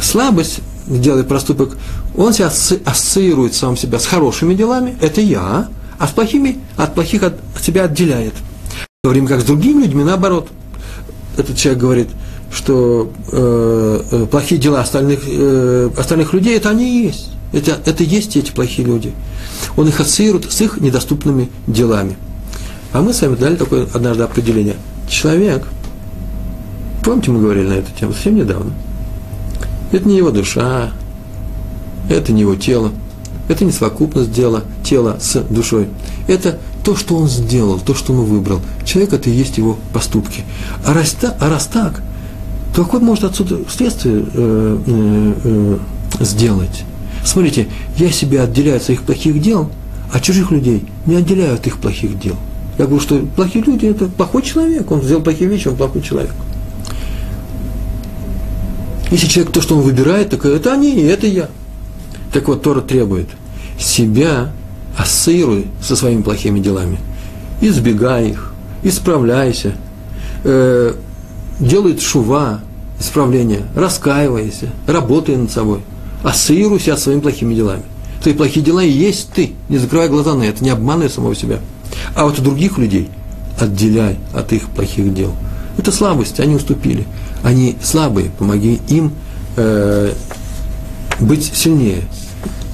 слабость, делает проступок, он себя ассоциирует сам себя с хорошими делами, это я, а с плохими, от плохих от себя отделяет. В то время как с другими людьми наоборот. Этот человек говорит, что э, э, плохие дела остальных, э, остальных людей, это они и есть. Это, это есть эти плохие люди. Он их ассоциирует с их недоступными делами. А мы с вами дали такое однажды определение. Человек, помните, мы говорили на эту тему совсем недавно, это не его душа, это не его тело, это не совокупность дела, тела с душой. Это то, что он сделал, то, что он выбрал. Человек – это и есть его поступки. А раз, а раз так, то какое может отсюда следствие э, э, э, сделать? Смотрите, я себя отделяю от своих плохих дел, а чужих людей не отделяю от их плохих дел. Я говорю, что плохие люди – это плохой человек, он сделал плохие вещи, он плохой человек. Если человек то, что он выбирает, так это они, это я. Так вот, Тора требует себя ассоциируй со своими плохими делами. Избегай их, исправляйся, э, делай шува, исправление, раскаивайся, работай над собой, ассоциируй себя своими плохими делами. Твои плохие дела и есть ты. Не закрывай глаза на это, не обманывай самого себя. А вот у других людей отделяй от их плохих дел. Это слабость, они уступили. Они слабые, помоги им э, быть сильнее,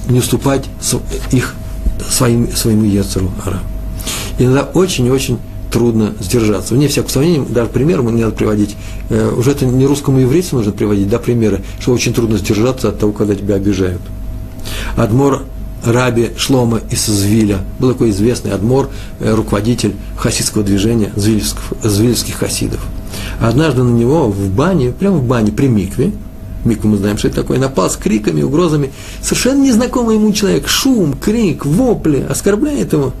не уступать их своим, своему Ецеру Ара. Иногда очень-очень трудно сдержаться. Вне всякого сомнения, даже пример не надо приводить. Э, уже это не русскому еврейцу нужно приводить, да, примеры, что очень трудно сдержаться от того, когда тебя обижают. Адмор Раби Шлома из Звиля, был такой известный адмор, э, руководитель хасидского движения, звильских хасидов. Однажды на него в бане, прямо в бане при микве, Микву мы знаем, что это такое, напал с криками, угрозами. Совершенно незнакомый ему человек, шум, крик, вопли, оскорбляет его.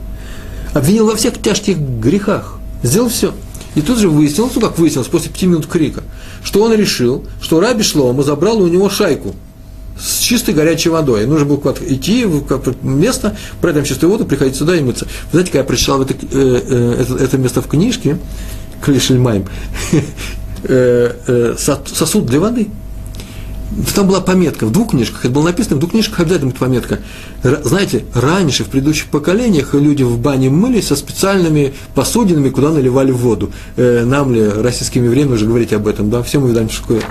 Обвинил во всех тяжких грехах. Сделал все. И тут же выяснилось, ну как выяснилось, после пяти минут крика, что он решил, что Раби Шлома забрал у него шайку с чистой горячей водой. И нужно было куда-то идти в место, брать там чистую воду, приходить сюда и мыться. Вы знаете, когда я прочитал это, э, э, это, это место в книжке, Клишельмайм, (laughs) э, сосуд для воды – там была пометка в двух книжках, это было написано в двух книжках обязательно эта пометка. Знаете, раньше, в предыдущих поколениях, люди в бане мылись со специальными посудинами, куда наливали воду. Э, нам ли, российскими евреям, уже говорить об этом, да, все мы видали, что такое,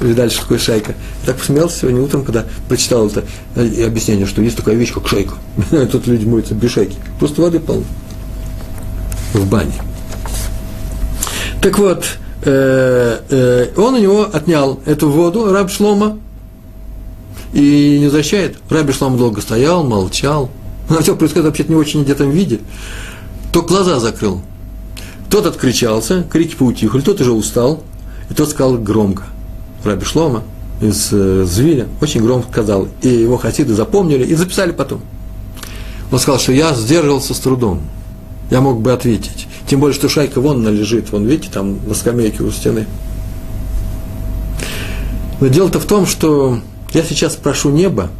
видали, что такое шайка. Так посмеялся сегодня утром, когда прочитал это э, объяснение, что есть такая вещь, как шайка. (laughs) Тут люди моются без шайки. Просто воды полно. В бане. Так вот, он у него отнял эту воду, раб Шлома, и не возвращает. Раби Шлом долго стоял, молчал. Но все происходит вообще не очень одетом виде. То глаза закрыл. Тот откричался, крики поутихли, тот уже устал, и тот сказал громко. Раби Шлома из э, Звиля очень громко сказал, и его хасиды запомнили и записали потом. Он сказал, что я сдерживался с трудом. Я мог бы ответить. Тем более, что шайка вон она лежит, вон, видите, там на скамейке у стены. Но дело-то в том, что я сейчас прошу небо,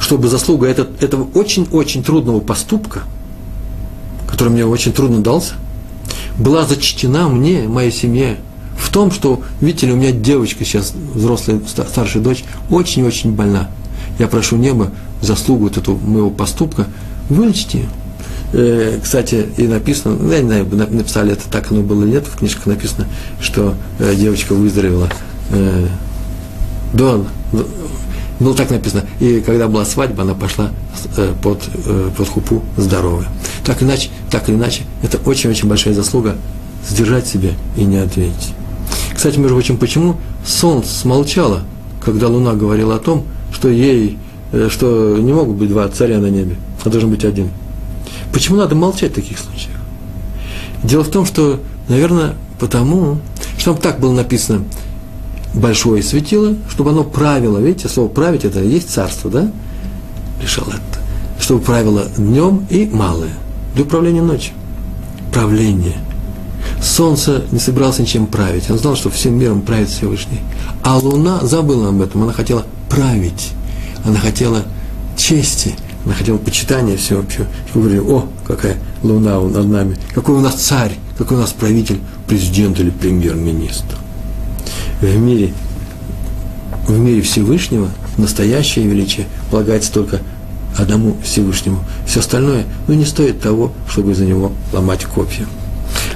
чтобы заслуга этого, этого очень-очень трудного поступка, который мне очень трудно дался, была зачтена мне, моей семье, в том, что, видите ли, у меня девочка сейчас, взрослая, старшая дочь, очень-очень больна. Я прошу небо заслугу вот этого моего поступка вылечить ее. Э, кстати, и написано, ну, я не знаю, написали это так оно было или нет, в книжках написано, что э, девочка выздоровела э, до, было так написано, и когда была свадьба, она пошла под, под хупу здоровая. Так иначе, так или иначе, это очень-очень большая заслуга сдержать себя и не ответить. Кстати, между прочим, почему солнце смолчало, когда луна говорила о том, что ей, что не могут быть два царя на небе, а должен быть один – Почему надо молчать в таких случаях? Дело в том, что, наверное, потому, что там так было написано большое светило, чтобы оно правило, видите, слово править это есть царство, да? Решал это. Чтобы правило днем и малое, для управления ночью. Правление. Солнце не собиралось ничем править. Он знал, что всем миром правит Всевышний. А Луна забыла об этом. Она хотела править. Она хотела чести, находил почитание всеобщее. Говорили, о, какая луна над нами, какой у нас царь, какой у нас правитель, президент или премьер-министр. В мире, в мире Всевышнего настоящее величие полагается только одному Всевышнему. Все остальное, ну, не стоит того, чтобы из-за него ломать копья.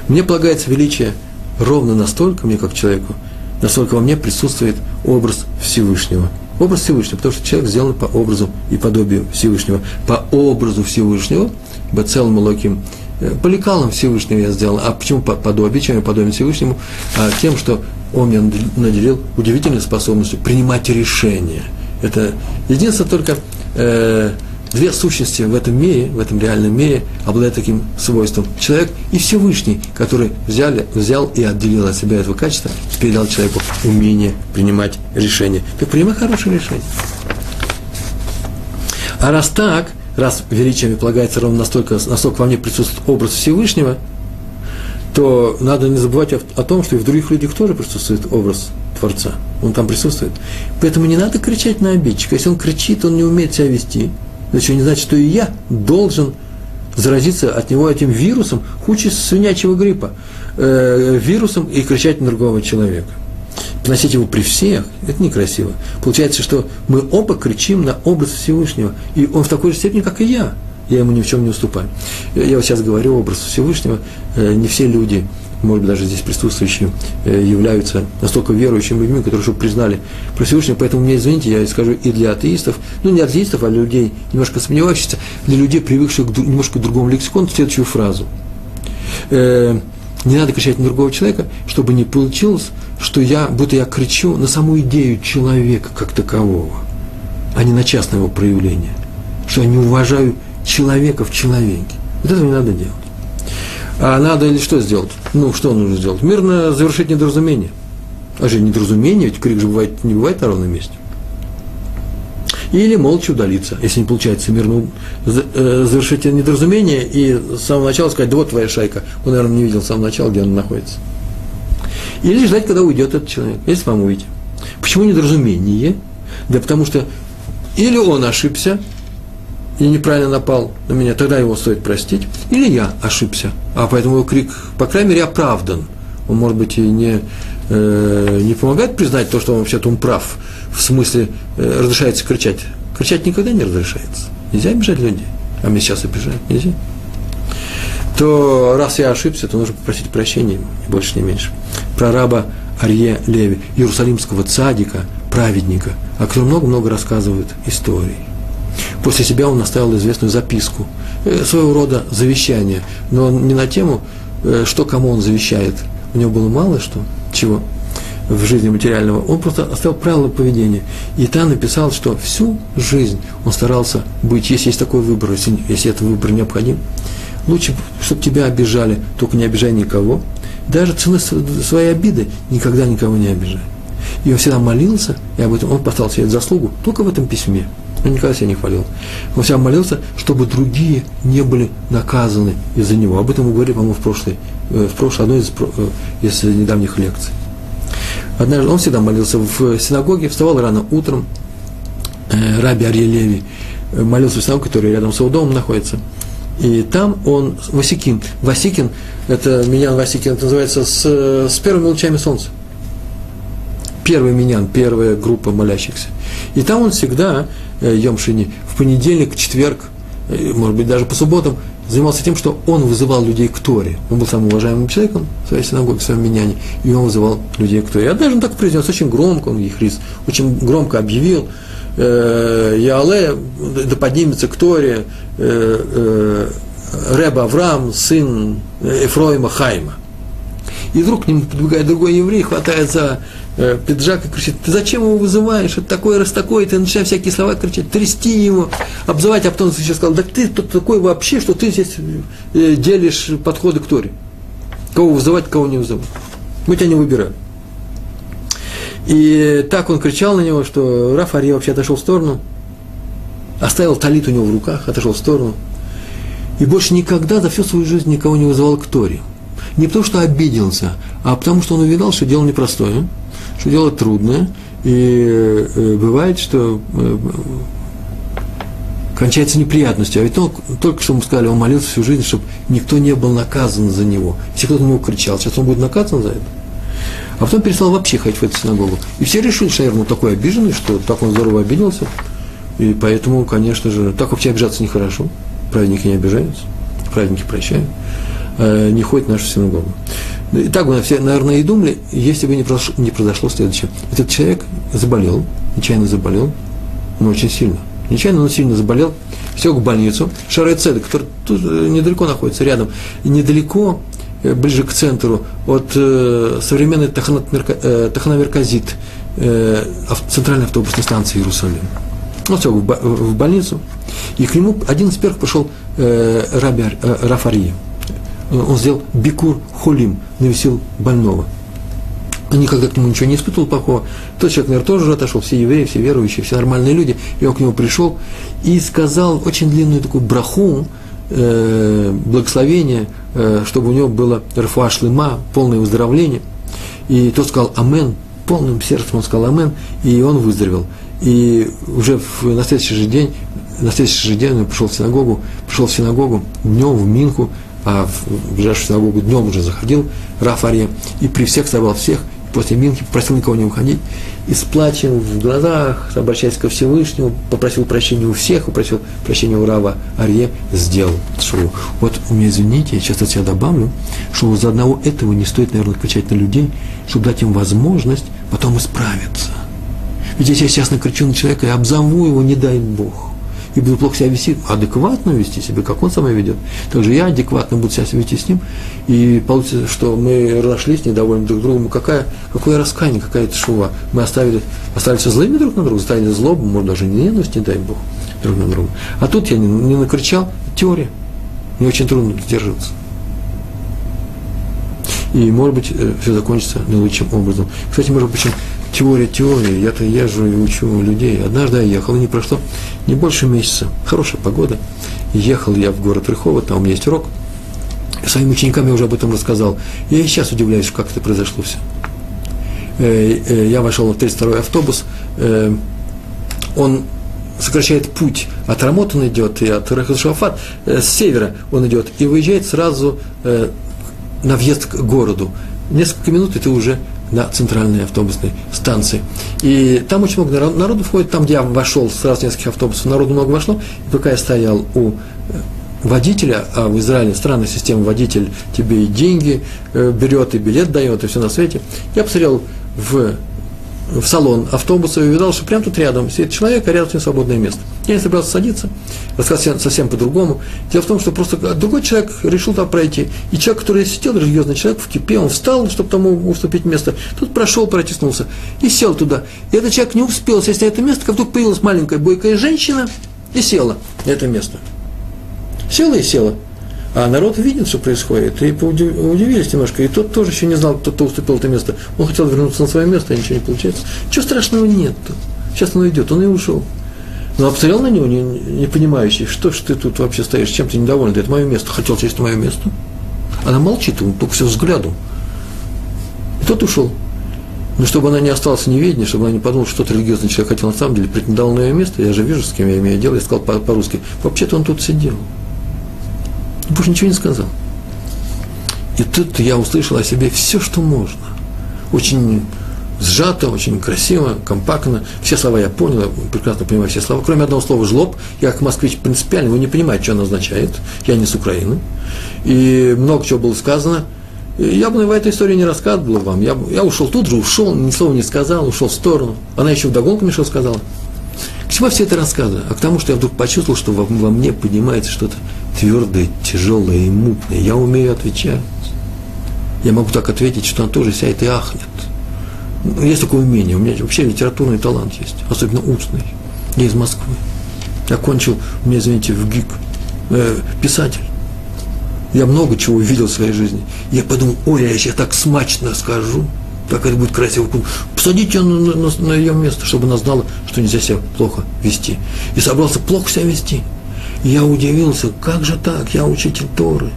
Мне полагается величие ровно настолько, мне как человеку, насколько во мне присутствует образ Всевышнего. Образ Всевышнего, потому что человек сделан по образу и подобию Всевышнего. По образу Всевышнего, Бацел Малоким, э, по лекалам Всевышнего я сделал. А почему по подобие? Чем я подобен Всевышнему? А тем, что он меня наделил удивительной способностью принимать решения. Это единственное только э, две сущности в этом мире, в этом реальном мире обладают таким свойством. Человек и Всевышний, который взяли, взял и отделил от себя этого качества, передал человеку умение принимать решения. Так принимай хорошее решение. А раз так, раз величием полагается ровно настолько, насколько во мне присутствует образ Всевышнего, то надо не забывать о, о том, что и в других людях тоже присутствует образ Творца. Он там присутствует. Поэтому не надо кричать на обидчика. Если он кричит, он не умеет себя вести – это еще не значит, что и я должен заразиться от него этим вирусом, хуже свинячьего гриппа, э, вирусом и кричать на другого человека. Носить его при всех, это некрасиво. Получается, что мы оба кричим на образ Всевышнего, и он в такой же степени, как и я. Я ему ни в чем не уступаю. Я вот сейчас говорю образ Всевышнего, э, не все люди может быть, даже здесь присутствующие э, являются настолько верующими людьми, которые уже признали про Всевышнего. Поэтому мне, извините, я скажу и для атеистов, ну, не атеистов, а людей, немножко сомневающихся, для людей, привыкших к немножко другому лексикону, следующую фразу. Э, не надо кричать на другого человека, чтобы не получилось, что я, будто я кричу на саму идею человека как такового, а не на частное его проявление. Что я не уважаю человека в человеке. Вот этого не надо делать. А надо или что сделать? Ну, что нужно сделать? Мирно завершить недоразумение. А же недоразумение, ведь крик же бывает, не бывает на ровном месте. Или молча удалиться, если не получается мирно э, завершить недоразумение и с самого начала сказать, да вот твоя шайка. Он, наверное, не видел с самого начала, где она находится. Или ждать, когда уйдет этот человек, если вам уйдете. Почему недоразумение? Да потому что или он ошибся, и неправильно напал на меня, тогда его стоит простить. Или я ошибся, а поэтому его крик, по крайней мере, оправдан. Он, может быть, и не, э, не помогает признать то, что он вообще-то прав, в смысле э, разрешается кричать. Кричать никогда не разрешается. Нельзя обижать людей. А мне сейчас обижают. Нельзя. То раз я ошибся, то нужно попросить прощения, ни больше, ни меньше. Про раба Арье Леви, иерусалимского цадика, праведника, о котором много-много рассказывают истории. После себя он оставил известную записку, э, своего рода завещание, но не на тему, э, что кому он завещает. У него было мало что, чего в жизни материального, он просто оставил правила поведения. И там написал, что всю жизнь он старался быть, если есть такой выбор, если, если этот выбор необходим, лучше, чтобы тебя обижали, только не обижай никого. Даже ценой своей обиды никогда никого не обижай. И он всегда молился, и об этом он поставил себе заслугу только в этом письме. Он никогда себя не хвалил. Он всегда молился, чтобы другие не были наказаны из-за него. Об этом мы говорили, по-моему, в прошлой, э, в прошлой одной из, э, из недавних лекций. Однажды он всегда молился в синагоге, вставал рано утром, э, Раби Арье Леви молился в синагоге, который рядом с его домом находится. И там он, Васикин, Васикин, это Минян Васикин, это называется с, с первыми лучами солнца. Первый Минян, первая группа молящихся. И там он всегда Э, Йомшини, в понедельник, четверг, э, может быть, даже по субботам, занимался тем, что он вызывал людей к Торе. Он был самым уважаемым человеком в своей синагоге, в своем меняне, и он вызывал людей к Торе. И однажды он так произнес, очень громко, он Ехрис, очень громко объявил, э, Яале, да поднимется к Торе, э, э, Рэба Авраам, сын Эфроима Хайма. И вдруг к нему подбегает другой еврей, хватает за Э, пиджак и кричит, ты зачем его вызываешь, это такой раз такой, ты начинаешь всякие слова кричать, трясти его, обзывать, а потом сейчас сказал, да ты тут такой вообще, что ты здесь э, делишь подходы к Торе. Кого вызывать, кого не вызывать. Мы тебя не выбираем. И так он кричал на него, что Раф вообще отошел в сторону, оставил талит у него в руках, отошел в сторону. И больше никогда за всю свою жизнь никого не вызывал к Торе. Не потому, что обиделся, а потому, что он увидал, что дело непростое что дело трудное, и э, бывает, что э, кончается неприятностью. А ведь он, только что мы сказали, он молился всю жизнь, чтобы никто не был наказан за него. Если кто-то на него кричал, сейчас он будет наказан за это. А потом перестал вообще ходить в эту синагогу. И все решили, что, наверное, он такой обиженный, что так он здорово обиделся. И поэтому, конечно же, так вообще обижаться нехорошо. Праведники не обижаются, праведники прощают. Э, не ходят в нашу синагогу. И так бы все, наверное, и думали, если бы не произошло, не произошло следующее. Этот человек заболел, нечаянно заболел, но очень сильно. Нечаянно, но сильно заболел, все в больницу. Шарай Цедек, который тут э, недалеко находится, рядом. Недалеко, э, ближе к центру, от э, современной Таханамерказит, э, центральной автобусной станции Иерусалим. Ну, все, в, в больницу. И к нему один из первых пришел э, Раби, э, Рафария. Он сделал бикур холим, навесил больного – он никогда к нему ничего не испытывал плохого. Тот человек, наверное, тоже уже отошел, все евреи, все верующие, все нормальные люди. И он к нему пришел и сказал очень длинную такую браху, э, благословение, э, чтобы у него было рфуаш лыма, полное выздоровление. И тот сказал «Амен», полным сердцем он сказал «Амен», и он выздоровел. И уже в, на следующий же день, на следующий же день он пришел в синагогу, пришел в синагогу днем в Минку, а в ближайшую синагогу днем уже заходил Рафаре, и при всех собрал всех, после Минки, попросил никого не уходить, и с плачем в глазах, обращаясь ко Всевышнему, попросил прощения у всех, попросил прощения у Рава Арье, сделал шоу. Вот у меня, извините, я сейчас от себя добавлю, что за одного этого не стоит, наверное, кричать на людей, чтобы дать им возможность потом исправиться. Ведь если я сейчас накричу на человека и обзову его, не дай Бог – и буду плохо себя вести, адекватно вести себя, как он сам ведет. Также я адекватно буду себя вести с ним, и получится, что мы разошлись, недовольны друг другом. Какая, какое раскаяние, какая это шува. Мы оставили, все злыми друг на друга, стали злобу, может, даже не ненависть, не дай Бог, друг на друга. А тут я не, не накричал, теория. Мне очень трудно сдерживаться. И, может быть, э, все закончится наилучшим образом. Кстати, между прочим, теория теория. Я-то езжу и учу людей. Однажды я ехал, и не прошло не больше месяца. Хорошая погода. Ехал я в город Рыхово, там у меня есть урок. Своим ученикам я уже об этом рассказал. Я и сейчас удивляюсь, как это произошло все. Э, э, я вошел в 32-й автобус. Э, он сокращает путь. От Рамот он идет, и от Рахашафат с севера он идет, и выезжает сразу на въезд к городу. Несколько минут, и ты уже на центральной автобусной станции. И там очень много народу, входит, там, где я вошел, сразу нескольких автобусов, народу много вошло, и пока я стоял у э, водителя, а в Израиле странная система, водитель тебе и деньги э, берет, и билет дает, и все на свете, я посмотрел в в салон автобуса и увидал, что прямо тут рядом сидит человек, а рядом с ним свободное место. Я не собирался садиться, рассказать совсем по-другому. Дело в том, что просто другой человек решил там пройти. И человек, который сидел, религиозный человек, в кипе, он встал, чтобы тому уступить место. Тут прошел, протиснулся и сел туда. И этот человек не успел сесть на это место, как вдруг появилась маленькая бойкая женщина и села на это место. Села и села. А народ видит, что происходит, и удивились немножко. И тот тоже еще не знал, кто, кто уступил это место. Он хотел вернуться на свое место, а ничего не получается. Чего страшного нет -то? Сейчас он идет, он и ушел. Но обстрел на него, не, не понимающий, что ж ты тут вообще стоишь, чем ты недоволен, это мое место, хотел сесть на мое место. Она молчит, он только все взглядом. И тот ушел. Но чтобы она не осталась неведенной, чтобы она не подумала, что тот религиозный человек хотел на самом деле, претендовал на ее место, я же вижу, с кем я имею дело, я сказал по-русски, вообще-то он тут сидел больше ничего не сказал. И тут я услышал о себе все, что можно. Очень сжато, очень красиво, компактно. Все слова я понял, прекрасно понимаю все слова. Кроме одного слова «жлоб», я как москвич принципиально, вы не понимаете, что оно означает. Я не с Украины. И много чего было сказано. И я бы в этой истории не рассказывал вам. Я, я ушел тут же, ушел, ни слова не сказал, ушел в сторону. Она еще вдогонку мне что сказала. К чему все это рассказы? А к тому, что я вдруг почувствовал, что во, во мне поднимается что-то твердое, тяжелое и мутное. Я умею отвечать. Я могу так ответить, что она тоже сядет и ахнет. Ну, есть такое умение. У меня вообще литературный талант есть, особенно устный. Я из Москвы. Я кончил, у извините, в ГИК, э, писатель. Я много чего увидел в своей жизни. Я подумал, ой, я сейчас так смачно скажу как это будет красиво. Посадите ее на, на, на ее место, чтобы она знала, что нельзя себя плохо вести. И собрался плохо себя вести. Я удивился, как же так, я учитель Торы.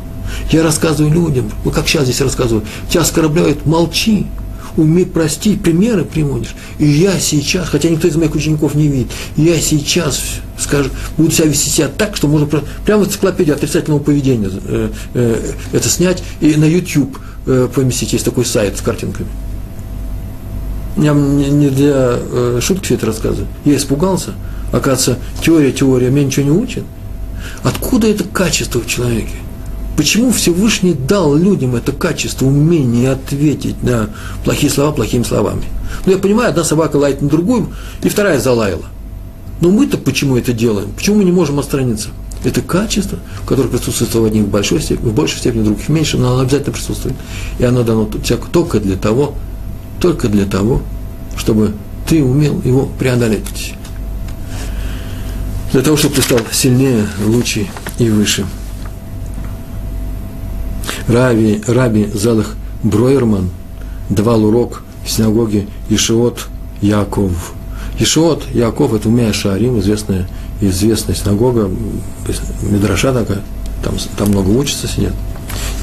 Я рассказываю людям, ну как сейчас здесь рассказываю, тебя оскорбляют, молчи. уметь простить, примеры приводишь. И я сейчас, хотя никто из моих учеников не видит, я сейчас скажу, буду себя вести себя так, что можно прямо в энциклопедию отрицательного поведения э, э, это снять и на YouTube э, поместить. Есть такой сайт с картинками. Я не для э, шутки все это рассказываю. Я испугался. Оказывается, теория, теория меня ничего не учит. Откуда это качество в человеке? Почему Всевышний дал людям это качество, умение ответить на плохие слова плохими словами? Ну, я понимаю, одна собака лает на другую, и вторая залаяла. Но мы-то почему это делаем? Почему мы не можем отстраниться? Это качество, которое присутствует в одних в большой степени, в большей степени, в других меньше, но оно обязательно присутствует. И оно дано только для того, только для того, чтобы ты умел его преодолеть. Для того, чтобы ты стал сильнее, лучше и выше. Раби, Раби Залах Бройерман давал урок в синагоге Ишиот Яков. Ишиот Яков – это Умея Шарим, известная, известная синагога, Медраша такая, там, там много учатся, сидят.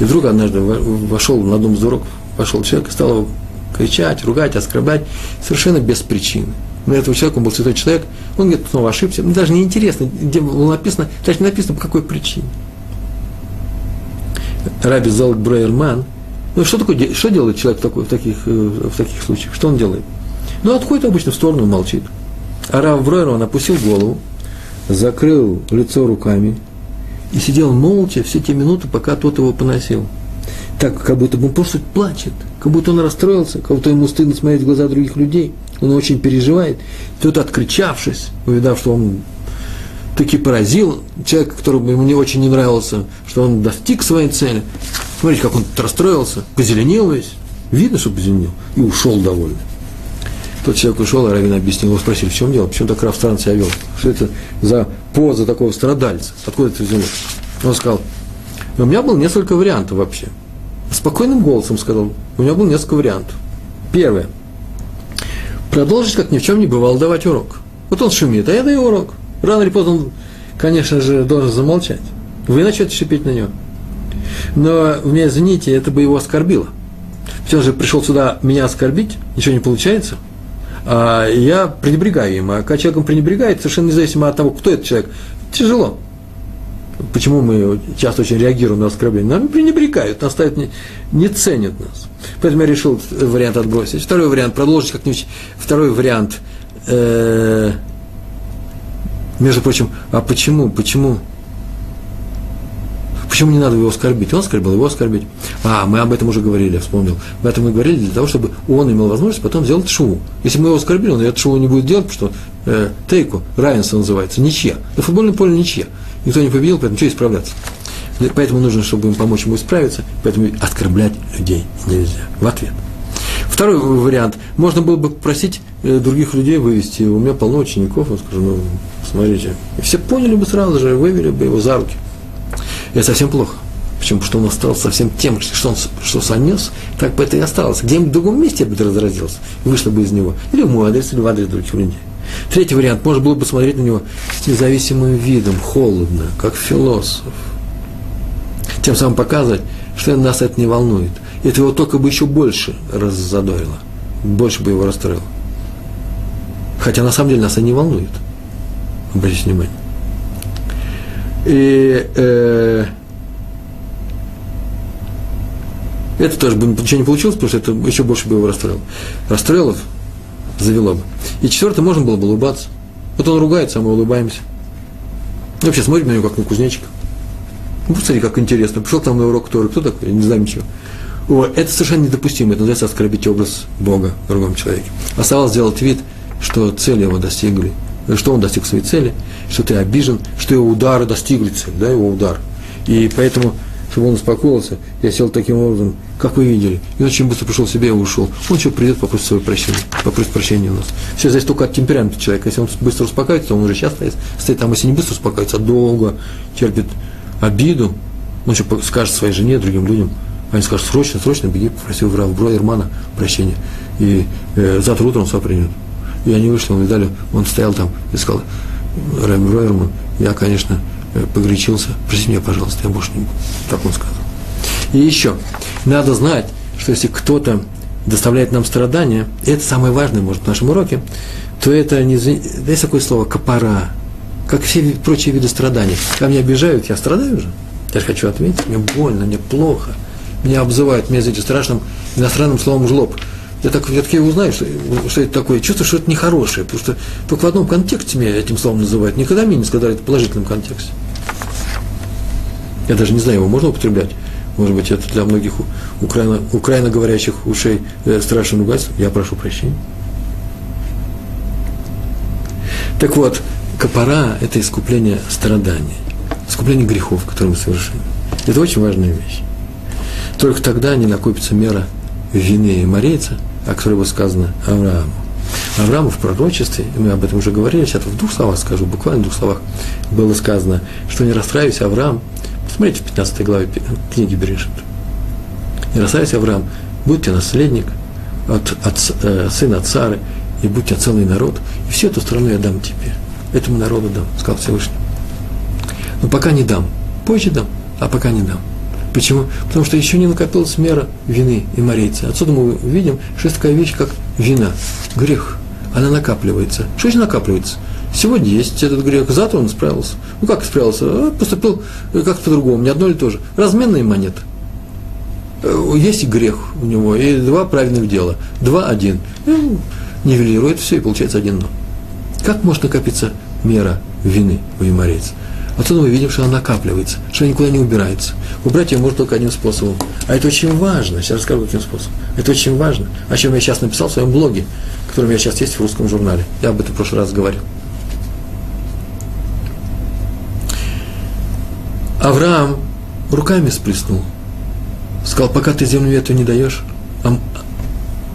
И вдруг однажды вошел на дом из урок, вошел человек и стал его кричать, ругать, оскорблять, совершенно без причины. Но этого человека, он был святой человек, он где-то снова ошибся, мне даже не интересно, где было написано, даже написано, по какой причине. Раби Залк Брейерман, ну что такое, что делает человек такой, в, таких, э, в таких случаях? Что он делает? Ну, отходит обычно в сторону молчит. А Рав Бройерман опустил голову, закрыл лицо руками и сидел молча все те минуты, пока тот его поносил. Так, как будто бы он просто плачет, как будто он расстроился, как будто ему стыдно смотреть в глаза других людей. Он очень переживает. Тот, откричавшись, увидав, что он таки поразил человека, которому ему не очень не нравился, что он достиг своей цели. Смотрите, как он расстроился, позеленел весь. Видно, что позеленел. И ушел довольно. Тот человек ушел, а Равин объяснил, его спросили, в чем дело, почему так Рав странно себя вел? Что это за поза такого страдальца? Откуда это взялось? Он сказал, у меня было несколько вариантов вообще. Спокойным голосом сказал, у меня было несколько вариантов. Первое. Продолжить, как ни в чем не бывало, давать урок. Вот он шумит, а я даю урок. Рано или поздно он, конечно же, должен замолчать. Вы начнете шипеть на него. Но, мне извините, это бы его оскорбило. Ведь он же пришел сюда меня оскорбить, ничего не получается. А я пренебрегаю им. А когда человеком пренебрегает, совершенно независимо от того, кто этот человек, тяжело. Почему мы часто очень реагируем на оскорбление? Нам пренебрегают, нас ставят, не, не ценят нас. Поэтому я решил вариант отбросить. Второй вариант, продолжить как-нибудь. Второй вариант, э, между прочим, а почему, почему? Почему не надо его оскорбить? Он оскорбил, его оскорбить. А, мы об этом уже говорили, вспомнил. Об этом мы говорили для того, чтобы он имел возможность потом сделать шоу. Если мы его оскорбили, он это шоу не будет делать, потому что э, тейку, равенство называется, ничья. На футбольном поле ничья. Никто не победил, поэтому что исправляться? Поэтому нужно, чтобы им помочь ему исправиться, поэтому оскорблять людей нельзя. В ответ. Второй вариант. Можно было бы просить э, других людей вывести. У меня полно учеников, он скажу, ну, смотрите. И все поняли бы сразу же, вывели бы его за руки. Это совсем плохо. Почему? Потому что он остался совсем тем, что он что сонес, так бы это и осталось. Где-нибудь в другом месте бы разразился, вышло бы из него. Или в мой адрес, или в адрес других людей. Третий вариант. Можно было бы смотреть на него с независимым видом, холодно, как философ. Тем самым показывать, что нас это не волнует. Это его только бы еще больше раззадорило, больше бы его расстроило. Хотя на самом деле нас это не волнует. Обратите внимание. И э, это тоже бы ничего не получилось, потому что это еще больше бы его расстроило. Расстроило, завело бы. И четвертое, можно было бы улыбаться. Вот он ругается, а мы улыбаемся. И вообще смотрим на него, как на кузнечика. Ну, посмотри, как интересно. Пришел к нам на урок Торы, кто такой? Я не знаю ничего. О, это совершенно недопустимо. Это называется оскорбить образ Бога в другом человеке. Оставалось сделать вид, что цели его достигли, что он достиг своей цели, что ты обижен, что его удары достигли цели, да, его удар. И поэтому, чтобы он успокоился, я сел таким образом, как вы видели. И он очень быстро пришел в себя и ушел. Он еще придет, попросит свое прощение, попросит прощения у нас. Все зависит только от темперамента человека. Если он быстро успокаивается, он уже сейчас стоит, стоит там, если не быстро успокаивается, а долго терпит обиду, он еще скажет своей жене, другим людям, они скажут, срочно, срочно беги, попроси у Бройермана прощения. И э, завтра утром все принят. Они вышли, он видали, он стоял там и сказал, Рав Бройерман, я, конечно, э, погорячился, прости меня, пожалуйста, я больше не буду. Так он сказал. И еще, надо знать, что если кто-то доставляет нам страдания, и это самое важное, может, в нашем уроке, то это не... Есть такое слово «копора», как все прочие виды страданий. Когда меня обижают, я страдаю же. Я же хочу отметить, мне больно, мне плохо. Меня обзывают, меня, знаете, страшным иностранным словом «жлоб». Я так, я таки узнаю, что, что это такое. Чувствую, что это нехорошее, потому что только в одном контексте меня этим словом называют. Никогда мне не сказали в положительном контексте. Я даже не знаю, его можно употреблять. Может быть, это для многих украино, украиноговорящих ушей э, страшно ругательство. Я прошу прощения. Так вот, копора – это искупление страданий, искупление грехов, которые мы совершили. Это очень важная вещь. Только тогда не накопится мера вины и морейца, о которой было сказано Аврааму. Аврааму в пророчестве, мы об этом уже говорили, сейчас в двух словах скажу, буквально в двух словах, было сказано, что не расстраивайся, Авраам, посмотрите в 15 главе книги Берешит, не расстраивайся, Авраам, будьте наследник от, от, э, сына от и будьте целый народ, и всю эту страну я дам тебе этому народу дам, сказал Всевышний. Но пока не дам, позже дам, а пока не дам. Почему? Потому что еще не накопилась мера вины и морейца. Отсюда мы видим, что есть такая вещь, как вина, грех. Она накапливается. Что же накапливается? Сегодня есть этот грех, завтра он справился. Ну как справился? А, поступил как-то по-другому, не одно или то же. Разменные монеты. Э, есть и грех у него, и два правильных дела. Два-один. Ну, нивелирует все, и получается один но. Как может накопиться мера вины у юморейца? Отсюда мы видим, что она накапливается, что она никуда не убирается. Убрать ее можно только одним способом. А это очень важно. Сейчас расскажу, каким способом. Это очень важно. О чем я сейчас написал в своем блоге, который у меня сейчас есть в русском журнале. Я об этом в прошлый раз говорил. Авраам руками сплеснул. Сказал, пока ты землю эту не даешь,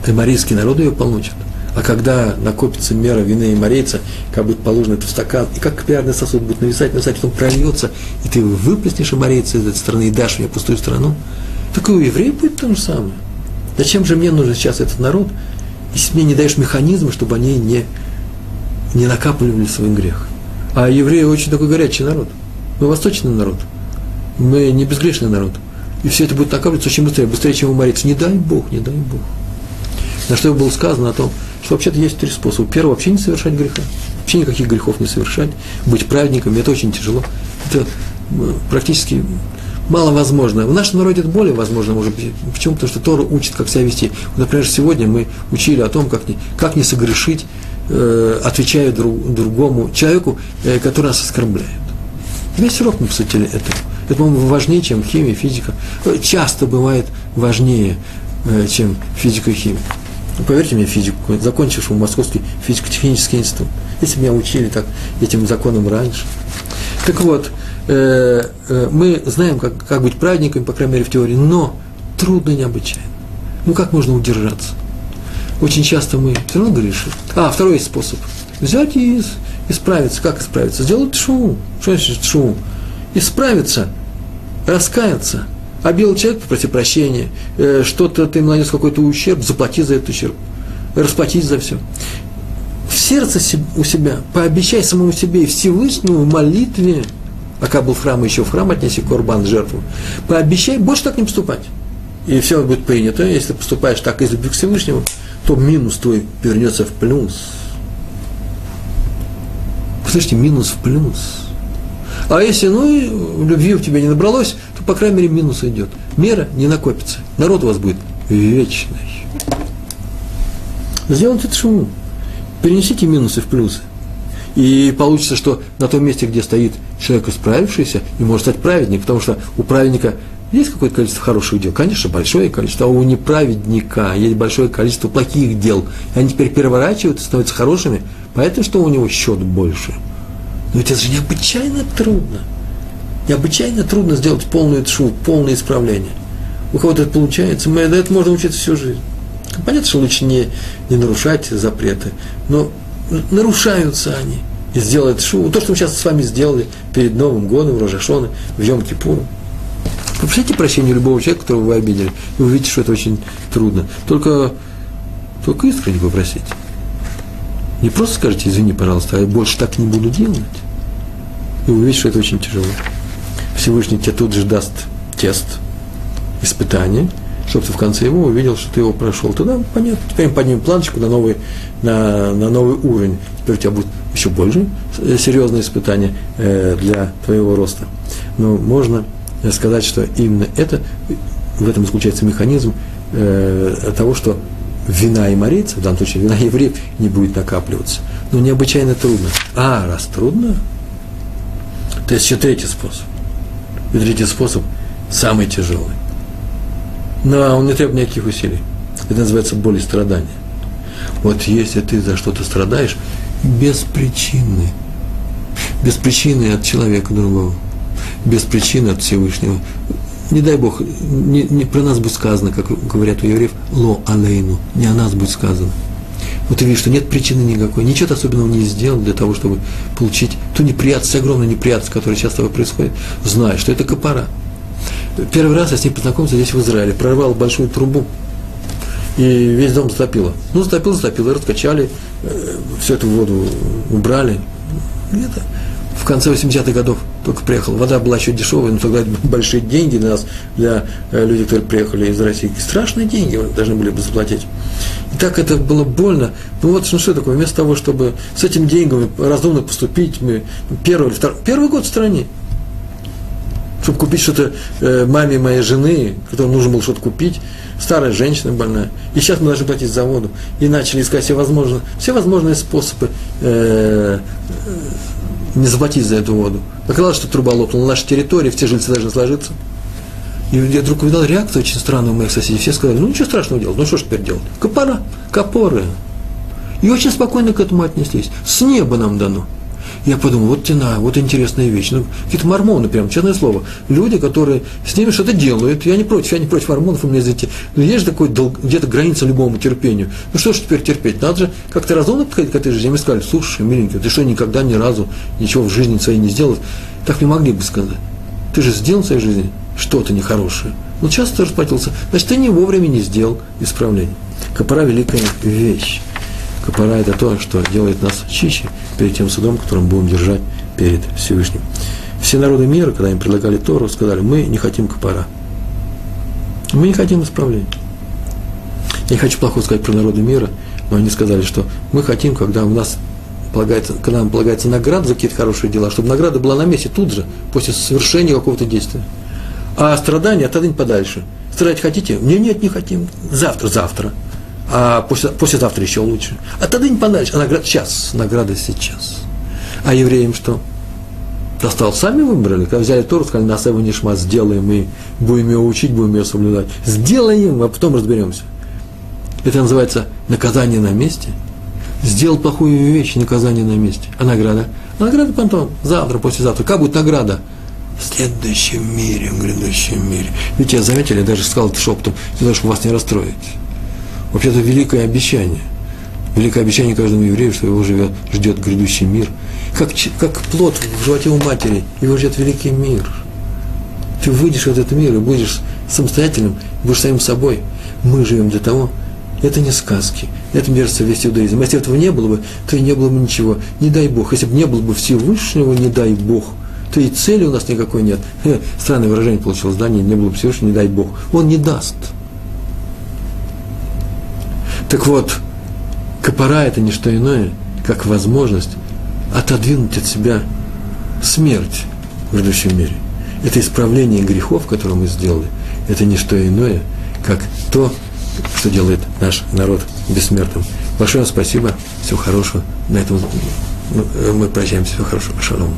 эморийский народ ее получит. А когда накопится мера вины и морейца, как будет положено это в стакан, и как пиарный сосуд будет нависать, нависать, потом прольется, и ты выплеснешь морейца из этой страны и дашь мне пустую страну, так и у евреев будет то же самое. Зачем же мне нужен сейчас этот народ, если мне не даешь механизма, чтобы они не, не накапливали свой грех? А евреи очень такой горячий народ. Мы восточный народ. Мы не безгрешный народ. И все это будет накапливаться очень быстрее, быстрее, чем умориться. Не дай Бог, не дай Бог. На что было сказано о том, что вообще-то есть три способа. Первый – вообще не совершать греха. Вообще никаких грехов не совершать. Быть праведником – это очень тяжело. Это э, практически маловозможно. В нашем народе это более возможно, может быть. Почему? Потому что Тора учит, как себя вести. например, сегодня мы учили о том, как не, как не согрешить, э, отвечая друг, другому человеку, э, который нас оскорбляет. Весь урок мы посвятили этому. Это, по-моему, важнее, чем химия, физика. Э, часто бывает важнее, э, чем физика и химия. Ну, поверьте мне, физику, закончившему Московский физико-технический институт. Если меня учили так, этим законам раньше. Так вот, э, э, мы знаем, как, как быть праведниками, по крайней мере, в теории, но трудно необычайно. Ну, как можно удержаться? Очень часто мы все равно грешим. А, второй способ. Взять и исправиться. Как исправиться? Сделать шоу. Что значит шоу? Исправиться, раскаяться – белый человек, попроси прощения, э, что-то ты ему нанес какой-то ущерб, заплати за этот ущерб, расплатись за все. В сердце у себя пообещай самому себе и Всевышнему в молитве, пока был в храм, еще в храм отнеси корбан, жертву, пообещай больше так не поступать. И все будет принято. Если поступаешь так из любви к Всевышнему, то минус твой вернется в плюс. Слышите, минус в плюс. А если, ну, любви у тебя не набралось, по крайней мере, минус идет. Мера не накопится. Народ у вас будет вечный. Сделайте это шуму. Перенесите минусы в плюсы. И получится, что на том месте, где стоит человек исправившийся, и может стать праведник, потому что у праведника есть какое-то количество хороших дел? Конечно, большое количество. А у неправедника есть большое количество плохих дел. И они теперь переворачиваются, становятся хорошими. Поэтому что у него счет больше – но это же необычайно трудно. Необычайно трудно сделать полную тшу, полное исправление. У кого-то это получается, мы, это можно учиться всю жизнь. Понятно, что лучше не, не нарушать запреты, но нарушаются они. И сделать шу. То, что мы сейчас с вами сделали перед Новым годом, в Рожашоне, в Йом-Кипур. Попросите прощения любого человека, которого вы обидели, и вы увидите, что это очень трудно. Только, только искренне попросите. Не просто скажите, извини, пожалуйста, а я больше так не буду делать. И вы увидите, что это очень тяжело. Всевышний тебе тут же даст тест, испытание, чтобы ты в конце его увидел, что ты его прошел. Тогда понятно, теперь мы поднимем планочку на новый, на, на новый уровень. Теперь у тебя будет еще больше э, серьезное испытание э, для твоего роста. Но можно сказать, что именно это, в этом заключается механизм э, того, что вина и морейца, в данном случае вина евреев, не будет накапливаться. Но необычайно трудно. А, раз трудно, то есть еще третий способ. И третий способ самый тяжелый. Но он не требует никаких усилий. Это называется боль и страдания. Вот если ты за что-то страдаешь, без причины, без причины от человека другого, без причины от Всевышнего, не дай Бог, не, не про нас будет сказано, как говорят у евреев, ло алейну, не о нас будет сказано. Вот ты видишь, что нет причины никакой, ничего ты особенного не сделал для того, чтобы получить ту неприятность, огромную неприятность, которая сейчас с тобой происходит, знай, что это копора. Первый раз я с ней познакомился здесь, в Израиле, прорвал большую трубу, и весь дом затопило. Ну, затопило, затопило, раскачали, э, всю эту воду убрали. Где-то в конце 80-х годов только приехал. Вода была еще дешевая, но тогда (laughs) большие деньги для нас, для э, людей, которые приехали из России. Страшные деньги должны были бы заплатить. И так это было больно. Ну вот ну, что такое, вместо того, чтобы с этими деньгами разумно поступить, мы первый, второй, первый год в стране, чтобы купить что-то э, маме моей жены, которой нужно было что-то купить, старая женщина больная, и сейчас мы должны платить за воду. И начали искать все возможные, все возможные способы э, не заплатить за эту воду. Оказалось, что труба лопнула на нашей территории, все жильцы должны сложиться. И я вдруг увидел реакцию очень странную у моих соседей. Все сказали, ну ничего страшного делать, ну что ж теперь делать? Копора, копоры. И очень спокойно к этому отнеслись. С неба нам дано. Я подумал, вот тена, вот интересная вещь. Ну, какие-то мормоны, прям, честное слово. Люди, которые с ними что-то делают. Я не против, я не против мормонов, у меня, извините. Но есть же такой долг, где-то граница любому терпению. Ну что ж теперь терпеть? Надо же как-то разумно подходить к этой жизни. Мне сказали, слушай, миленький, ты что, никогда ни разу ничего в жизни своей не сделал? Так не могли бы сказать. Ты же сделал в своей жизни что-то нехорошее. Вот сейчас ты расплатился. Значит, ты не вовремя не сделал исправление. Капора – великая вещь. Капора – это то, что делает нас чище перед тем судом, которым будем держать перед Всевышним. Все народы мира, когда им предлагали Тору, сказали, мы не хотим капора. Мы не хотим исправления. Я не хочу плохо сказать про народы мира, но они сказали, что мы хотим, когда у нас полагается, когда нам полагается награда за какие-то хорошие дела, чтобы награда была на месте тут же, после совершения какого-то действия. А страдания отодвинь подальше. Страдать хотите? Нет, нет, не хотим. Завтра, завтра а после, послезавтра еще лучше. А тогда не понравится. А награда сейчас, награда сейчас. А евреям что? Достал, сами выбрали, когда взяли Тору, сказали, нас его нишма, сделаем, и будем ее учить, будем ее соблюдать. Сделаем, а потом разберемся. Это называется наказание на месте. Сделал плохую вещь, наказание на месте. А награда? А награда потом, завтра, послезавтра. Как будет награда? В следующем мире, в грядущем мире. Ведь я заметили, я даже сказал это шепотом, для того, чтобы вас не расстроить. Вообще-то великое обещание. Великое обещание каждому еврею, что его живет, ждет грядущий мир. Как, как плод в животе у матери, его ждет великий мир. Ты выйдешь в этот мир и будешь самостоятельным, будешь самим собой. Мы живем для того, это не сказки, это мерзство весь иудаизм. Если этого не было бы, то и не было бы ничего. Не дай Бог. Если бы не было бы Всевышнего, не дай Бог, то и цели у нас никакой нет. Странное выражение получилось, да, не, не было бы Всевышнего, не дай Бог. Он не даст. Так вот, копора – это не что иное, как возможность отодвинуть от себя смерть в грядущем мире. Это исправление грехов, которые мы сделали, это не что иное, как то, что делает наш народ бессмертным. Большое спасибо, всего хорошего. На этом мы прощаемся. Всего хорошего. Шалом.